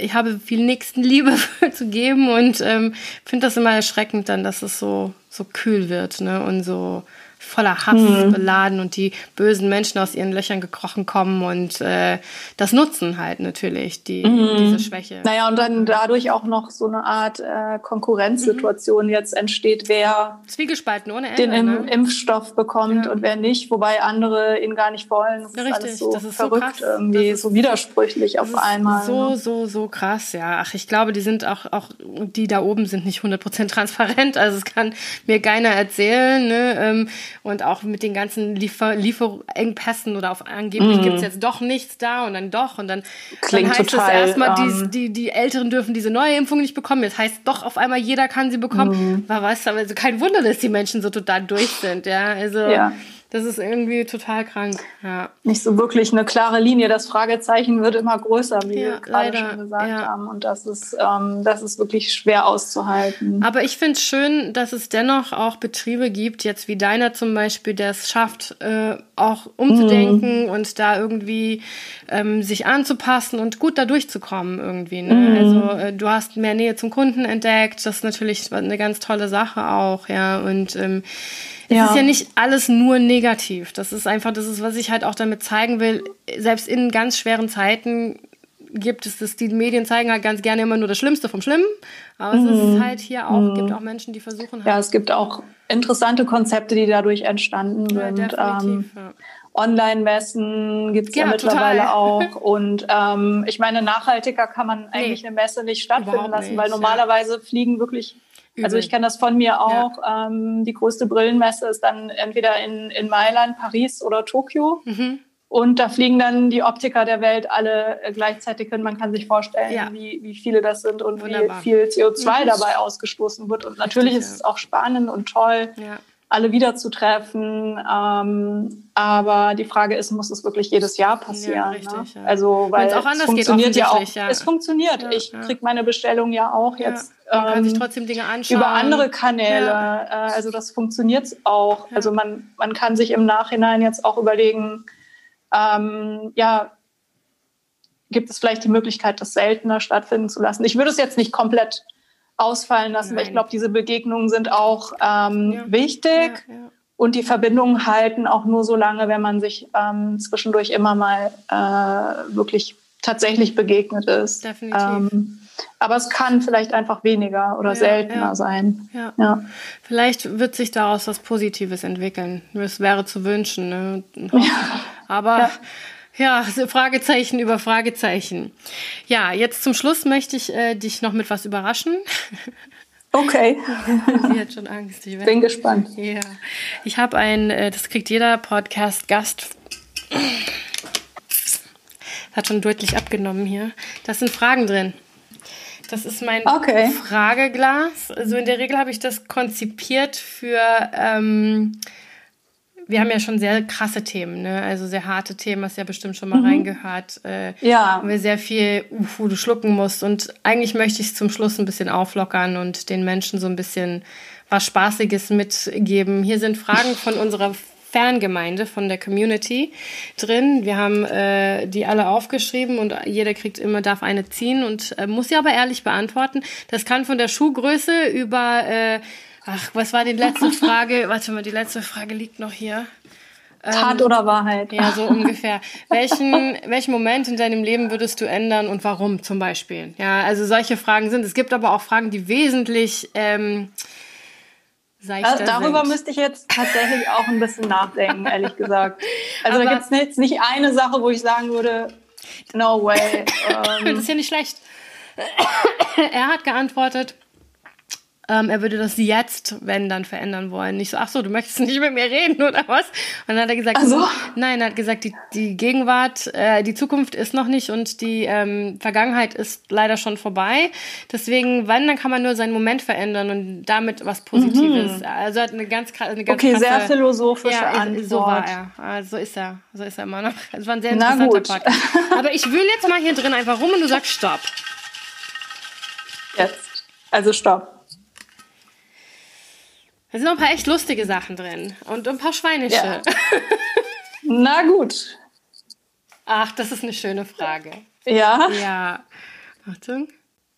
ich habe viel Nächstenliebe zu geben und ähm, finde das immer erschreckend dann, dass es so, so kühl wird ne? und so voller Hass mhm. beladen und die bösen Menschen aus ihren Löchern gekrochen kommen und äh, das nutzen halt natürlich, die, mhm. diese Schwäche. Naja, und dann dadurch auch noch so eine Art äh, Konkurrenzsituation mhm. jetzt entsteht, wer Zwiegespalten ohne Ende, den Im ne? Impfstoff bekommt ja. und wer nicht, wobei andere ihn gar nicht wollen. Das ja, ist alles so das ist verrückt, so irgendwie so widersprüchlich auf einmal. So, ne? so, so krass, ja. Ach, ich glaube, die sind auch, auch die da oben sind nicht 100% transparent, also es kann mir keiner erzählen, ne? Ähm, und auch mit den ganzen Liefer Lieferengpässen oder auf angeblich mm. gibt es jetzt doch nichts da und dann doch und dann, Klingt dann heißt total, es erstmal, ähm, die, die, die Älteren dürfen diese neue Impfung nicht bekommen. Jetzt heißt doch auf einmal, jeder kann sie bekommen. Mm. War weißt du, also kein Wunder, dass die Menschen so total durch sind, ja. Also ja. Das ist irgendwie total krank. Ja. Nicht so wirklich eine klare Linie. Das Fragezeichen wird immer größer, wie ja, wir gerade leider. schon gesagt ja. haben. Und das ist, ähm, das ist wirklich schwer auszuhalten. Aber ich finde es schön, dass es dennoch auch Betriebe gibt, jetzt wie deiner zum Beispiel, der es schafft, äh, auch umzudenken mhm. und da irgendwie ähm, sich anzupassen und gut da durchzukommen irgendwie. Ne? Mhm. Also äh, du hast mehr Nähe zum Kunden entdeckt. Das ist natürlich eine ganz tolle Sache auch, ja. Und ähm, es ja. ist ja nicht alles nur negativ. Das ist einfach, das ist, was ich halt auch damit zeigen will. Selbst in ganz schweren Zeiten gibt es das, die Medien zeigen halt ganz gerne immer nur das Schlimmste vom Schlimmen. Aber mhm. es ist mhm. halt hier auch, mhm. gibt auch Menschen, die versuchen halt. Ja, es gibt auch interessante Konzepte, die dadurch entstanden ja, sind. Ähm, ja. Online-Messen gibt es ja, ja, mittlerweile total. auch. Und ähm, ich meine, nachhaltiger kann man eigentlich nee, eine Messe nicht stattfinden lassen, nicht, weil normalerweise ja. fliegen wirklich also ich kenne das von mir auch. Ja. Ähm, die größte Brillenmesse ist dann entweder in, in Mailand, Paris oder Tokio. Mhm. Und da fliegen dann die Optiker der Welt alle äh, gleichzeitig hin. Man kann sich vorstellen, ja. wie, wie viele das sind und Wunderbar. wie viel CO2 mhm. dabei ausgestoßen wird. Und natürlich ist es auch spannend und toll. Ja. Alle wiederzutreffen. Ähm, aber die Frage ist, muss es wirklich jedes Jahr passieren? Ja, richtig, ne? ja. Also weil auch es funktioniert ja auch. Ja. Es funktioniert. ich kriege meine Bestellung ja auch jetzt. Man kann sich ähm, trotzdem Dinge anschauen. Über andere Kanäle. Äh, also das funktioniert auch. Also man, man kann sich im Nachhinein jetzt auch überlegen, ähm, ja, gibt es vielleicht die Möglichkeit, das seltener stattfinden zu lassen. Ich würde es jetzt nicht komplett ausfallen lassen, Nein. weil ich glaube, diese Begegnungen sind auch ähm, ja. wichtig. Ja, ja. Und die Verbindungen halten auch nur so lange, wenn man sich ähm, zwischendurch immer mal äh, wirklich tatsächlich begegnet ist. Definitiv. Ähm, aber es kann vielleicht einfach weniger oder seltener sein. Ja. Vielleicht wird sich daraus was Positives entwickeln. Es wäre zu wünschen. Ne? Aber ja, Fragezeichen über Fragezeichen. Ja, jetzt zum Schluss möchte ich äh, dich noch mit was überraschen. Okay. Sie hat schon Angst. Ich bin gespannt. Ja. Ich habe ein, äh, das kriegt jeder Podcast-Gast. Hat schon deutlich abgenommen hier. Da sind Fragen drin. Das ist mein okay. Frageglas. Also in der Regel habe ich das konzipiert für ähm, wir haben ja schon sehr krasse Themen, ne? also sehr harte Themen, hast ja bestimmt schon mal mhm. reingehört. Äh, ja. Haben wir sehr viel, wo du schlucken musst. Und eigentlich möchte ich es zum Schluss ein bisschen auflockern und den Menschen so ein bisschen was Spaßiges mitgeben. Hier sind Fragen von unserer Ferngemeinde, von der Community drin. Wir haben äh, die alle aufgeschrieben und jeder kriegt immer, darf eine ziehen und äh, muss sie aber ehrlich beantworten. Das kann von der Schuhgröße über äh, Ach, was war die letzte Frage? Warte mal, die letzte Frage liegt noch hier. Tat ähm, oder Wahrheit? Ja, so ungefähr. welchen, welchen Moment in deinem Leben würdest du ändern und warum zum Beispiel? Ja, also solche Fragen sind. Es gibt aber auch Fragen, die wesentlich ähm, also darüber sind. müsste ich jetzt tatsächlich auch ein bisschen nachdenken, ehrlich gesagt. Also aber da gibt es jetzt nicht eine Sache, wo ich sagen würde, no way. Ähm. das ist ja nicht schlecht. er hat geantwortet, ähm, er würde das jetzt, wenn dann, verändern wollen. Nicht so, ach so, du möchtest nicht mit mir reden oder was? Und dann hat er gesagt, also. nein, er hat gesagt, die, die Gegenwart, äh, die Zukunft ist noch nicht und die ähm, Vergangenheit ist leider schon vorbei. Deswegen, wenn, dann kann man nur seinen Moment verändern und damit was Positives. Mhm. Also hat eine ganz, eine ganz Okay, krasse, sehr philosophische ja, Antwort. So war er. Also so ist er. So ist er immer noch. Es war ein sehr interessanter Podcast. Aber ich will jetzt mal hier drin einfach rum und du sagst Stopp. Jetzt. Also Stopp. Da sind noch ein paar echt lustige Sachen drin und ein paar schweinische. Ja. Na gut. Ach, das ist eine schöne Frage. Ja. Ja. Achtung.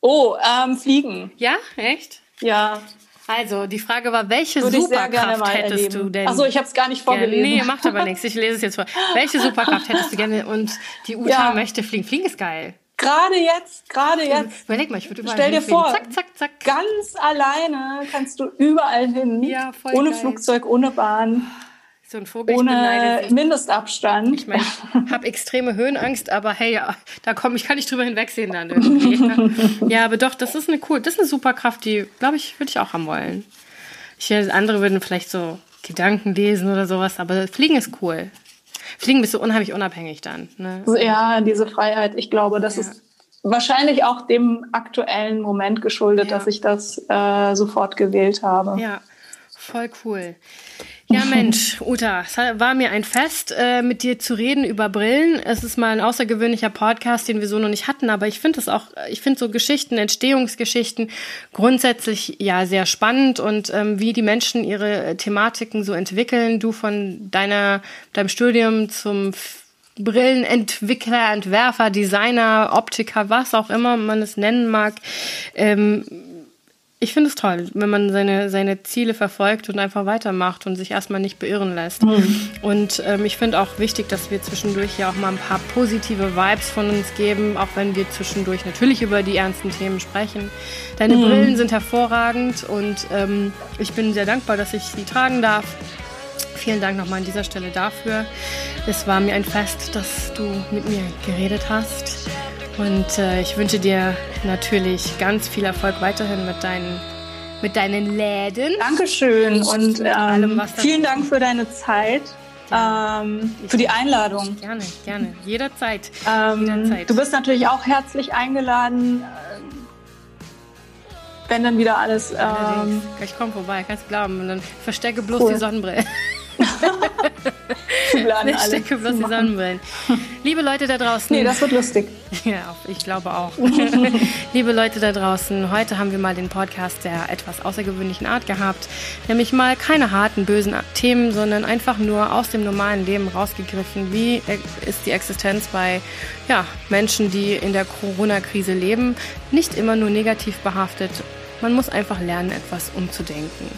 Oh, ähm, Fliegen. Ja, echt? Ja. Also, die Frage war, welche Würde Superkraft hättest erleben. du denn? Achso, ich habe es gar nicht vorgelesen. Nee, macht aber nichts. Ich lese es jetzt vor. Welche Superkraft hättest du gerne? Und die Uta ja. möchte fliegen. Fliegen ist geil. Gerade jetzt, gerade jetzt. Überleg mal, ich würde überall Stell dir vor, zack, zack, zack. Ganz alleine kannst du überall hin. Ja, voll Ohne geil. Flugzeug, ohne Bahn. So ein Vogel, ohne Mindestabstand. Ich meine, ich habe extreme Höhenangst, aber hey, ja, da komme ich, kann ich drüber hinwegsehen dann irgendwie. ja, aber doch, das ist eine cool, das ist eine Superkraft, die, glaube ich, würde ich auch haben wollen. Ich, andere würden vielleicht so Gedanken lesen oder sowas, aber Fliegen ist cool. Fliegen bist du unheimlich unabhängig dann. Ne? Ja, diese Freiheit. Ich glaube, das ja. ist wahrscheinlich auch dem aktuellen Moment geschuldet, ja. dass ich das äh, sofort gewählt habe. Ja, voll cool. Ja, Mensch, Uta, es war mir ein Fest, äh, mit dir zu reden über Brillen. Es ist mal ein außergewöhnlicher Podcast, den wir so noch nicht hatten, aber ich finde es auch, ich finde so Geschichten, Entstehungsgeschichten grundsätzlich ja sehr spannend und ähm, wie die Menschen ihre Thematiken so entwickeln. Du von deiner, deinem Studium zum Brillenentwickler, Entwerfer, Designer, Optiker, was auch immer man es nennen mag. Ähm, ich finde es toll, wenn man seine, seine Ziele verfolgt und einfach weitermacht und sich erstmal nicht beirren lässt. Mhm. Und ähm, ich finde auch wichtig, dass wir zwischendurch ja auch mal ein paar positive Vibes von uns geben, auch wenn wir zwischendurch natürlich über die ernsten Themen sprechen. Deine mhm. Brillen sind hervorragend und ähm, ich bin sehr dankbar, dass ich sie tragen darf. Vielen Dank nochmal an dieser Stelle dafür. Es war mir ein Fest, dass du mit mir geredet hast. Und äh, ich wünsche dir natürlich ganz viel Erfolg weiterhin mit deinen, mit deinen Läden. Dankeschön und, und ähm, allem, vielen Dank für deine Zeit. Ähm, für die Einladung. Gerne, gerne. Jederzeit. Ähm, Jederzeit. Du bist natürlich auch herzlich eingeladen, wenn dann wieder alles. Ähm, ich komme vorbei, kannst du glauben. Und dann verstecke bloß cool. die Sonnenbrille. Schubladen alle. Stecke bloß die Sonnenbrillen. Liebe Leute da draußen. Nee, das wird lustig. Ja, ich glaube auch. Liebe Leute da draußen, heute haben wir mal den Podcast der etwas außergewöhnlichen Art gehabt. Nämlich mal keine harten, bösen Themen, sondern einfach nur aus dem normalen Leben rausgegriffen. Wie ist die Existenz bei ja, Menschen, die in der Corona-Krise leben? Nicht immer nur negativ behaftet man muss einfach lernen, etwas umzudenken.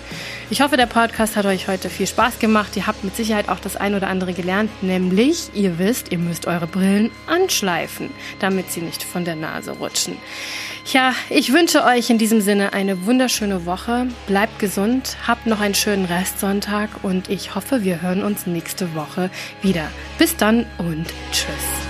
Ich hoffe, der Podcast hat euch heute viel Spaß gemacht. Ihr habt mit Sicherheit auch das ein oder andere gelernt, nämlich ihr wisst, ihr müsst eure Brillen anschleifen, damit sie nicht von der Nase rutschen. Ja, ich wünsche euch in diesem Sinne eine wunderschöne Woche. Bleibt gesund, habt noch einen schönen Restsonntag und ich hoffe, wir hören uns nächste Woche wieder. Bis dann und tschüss.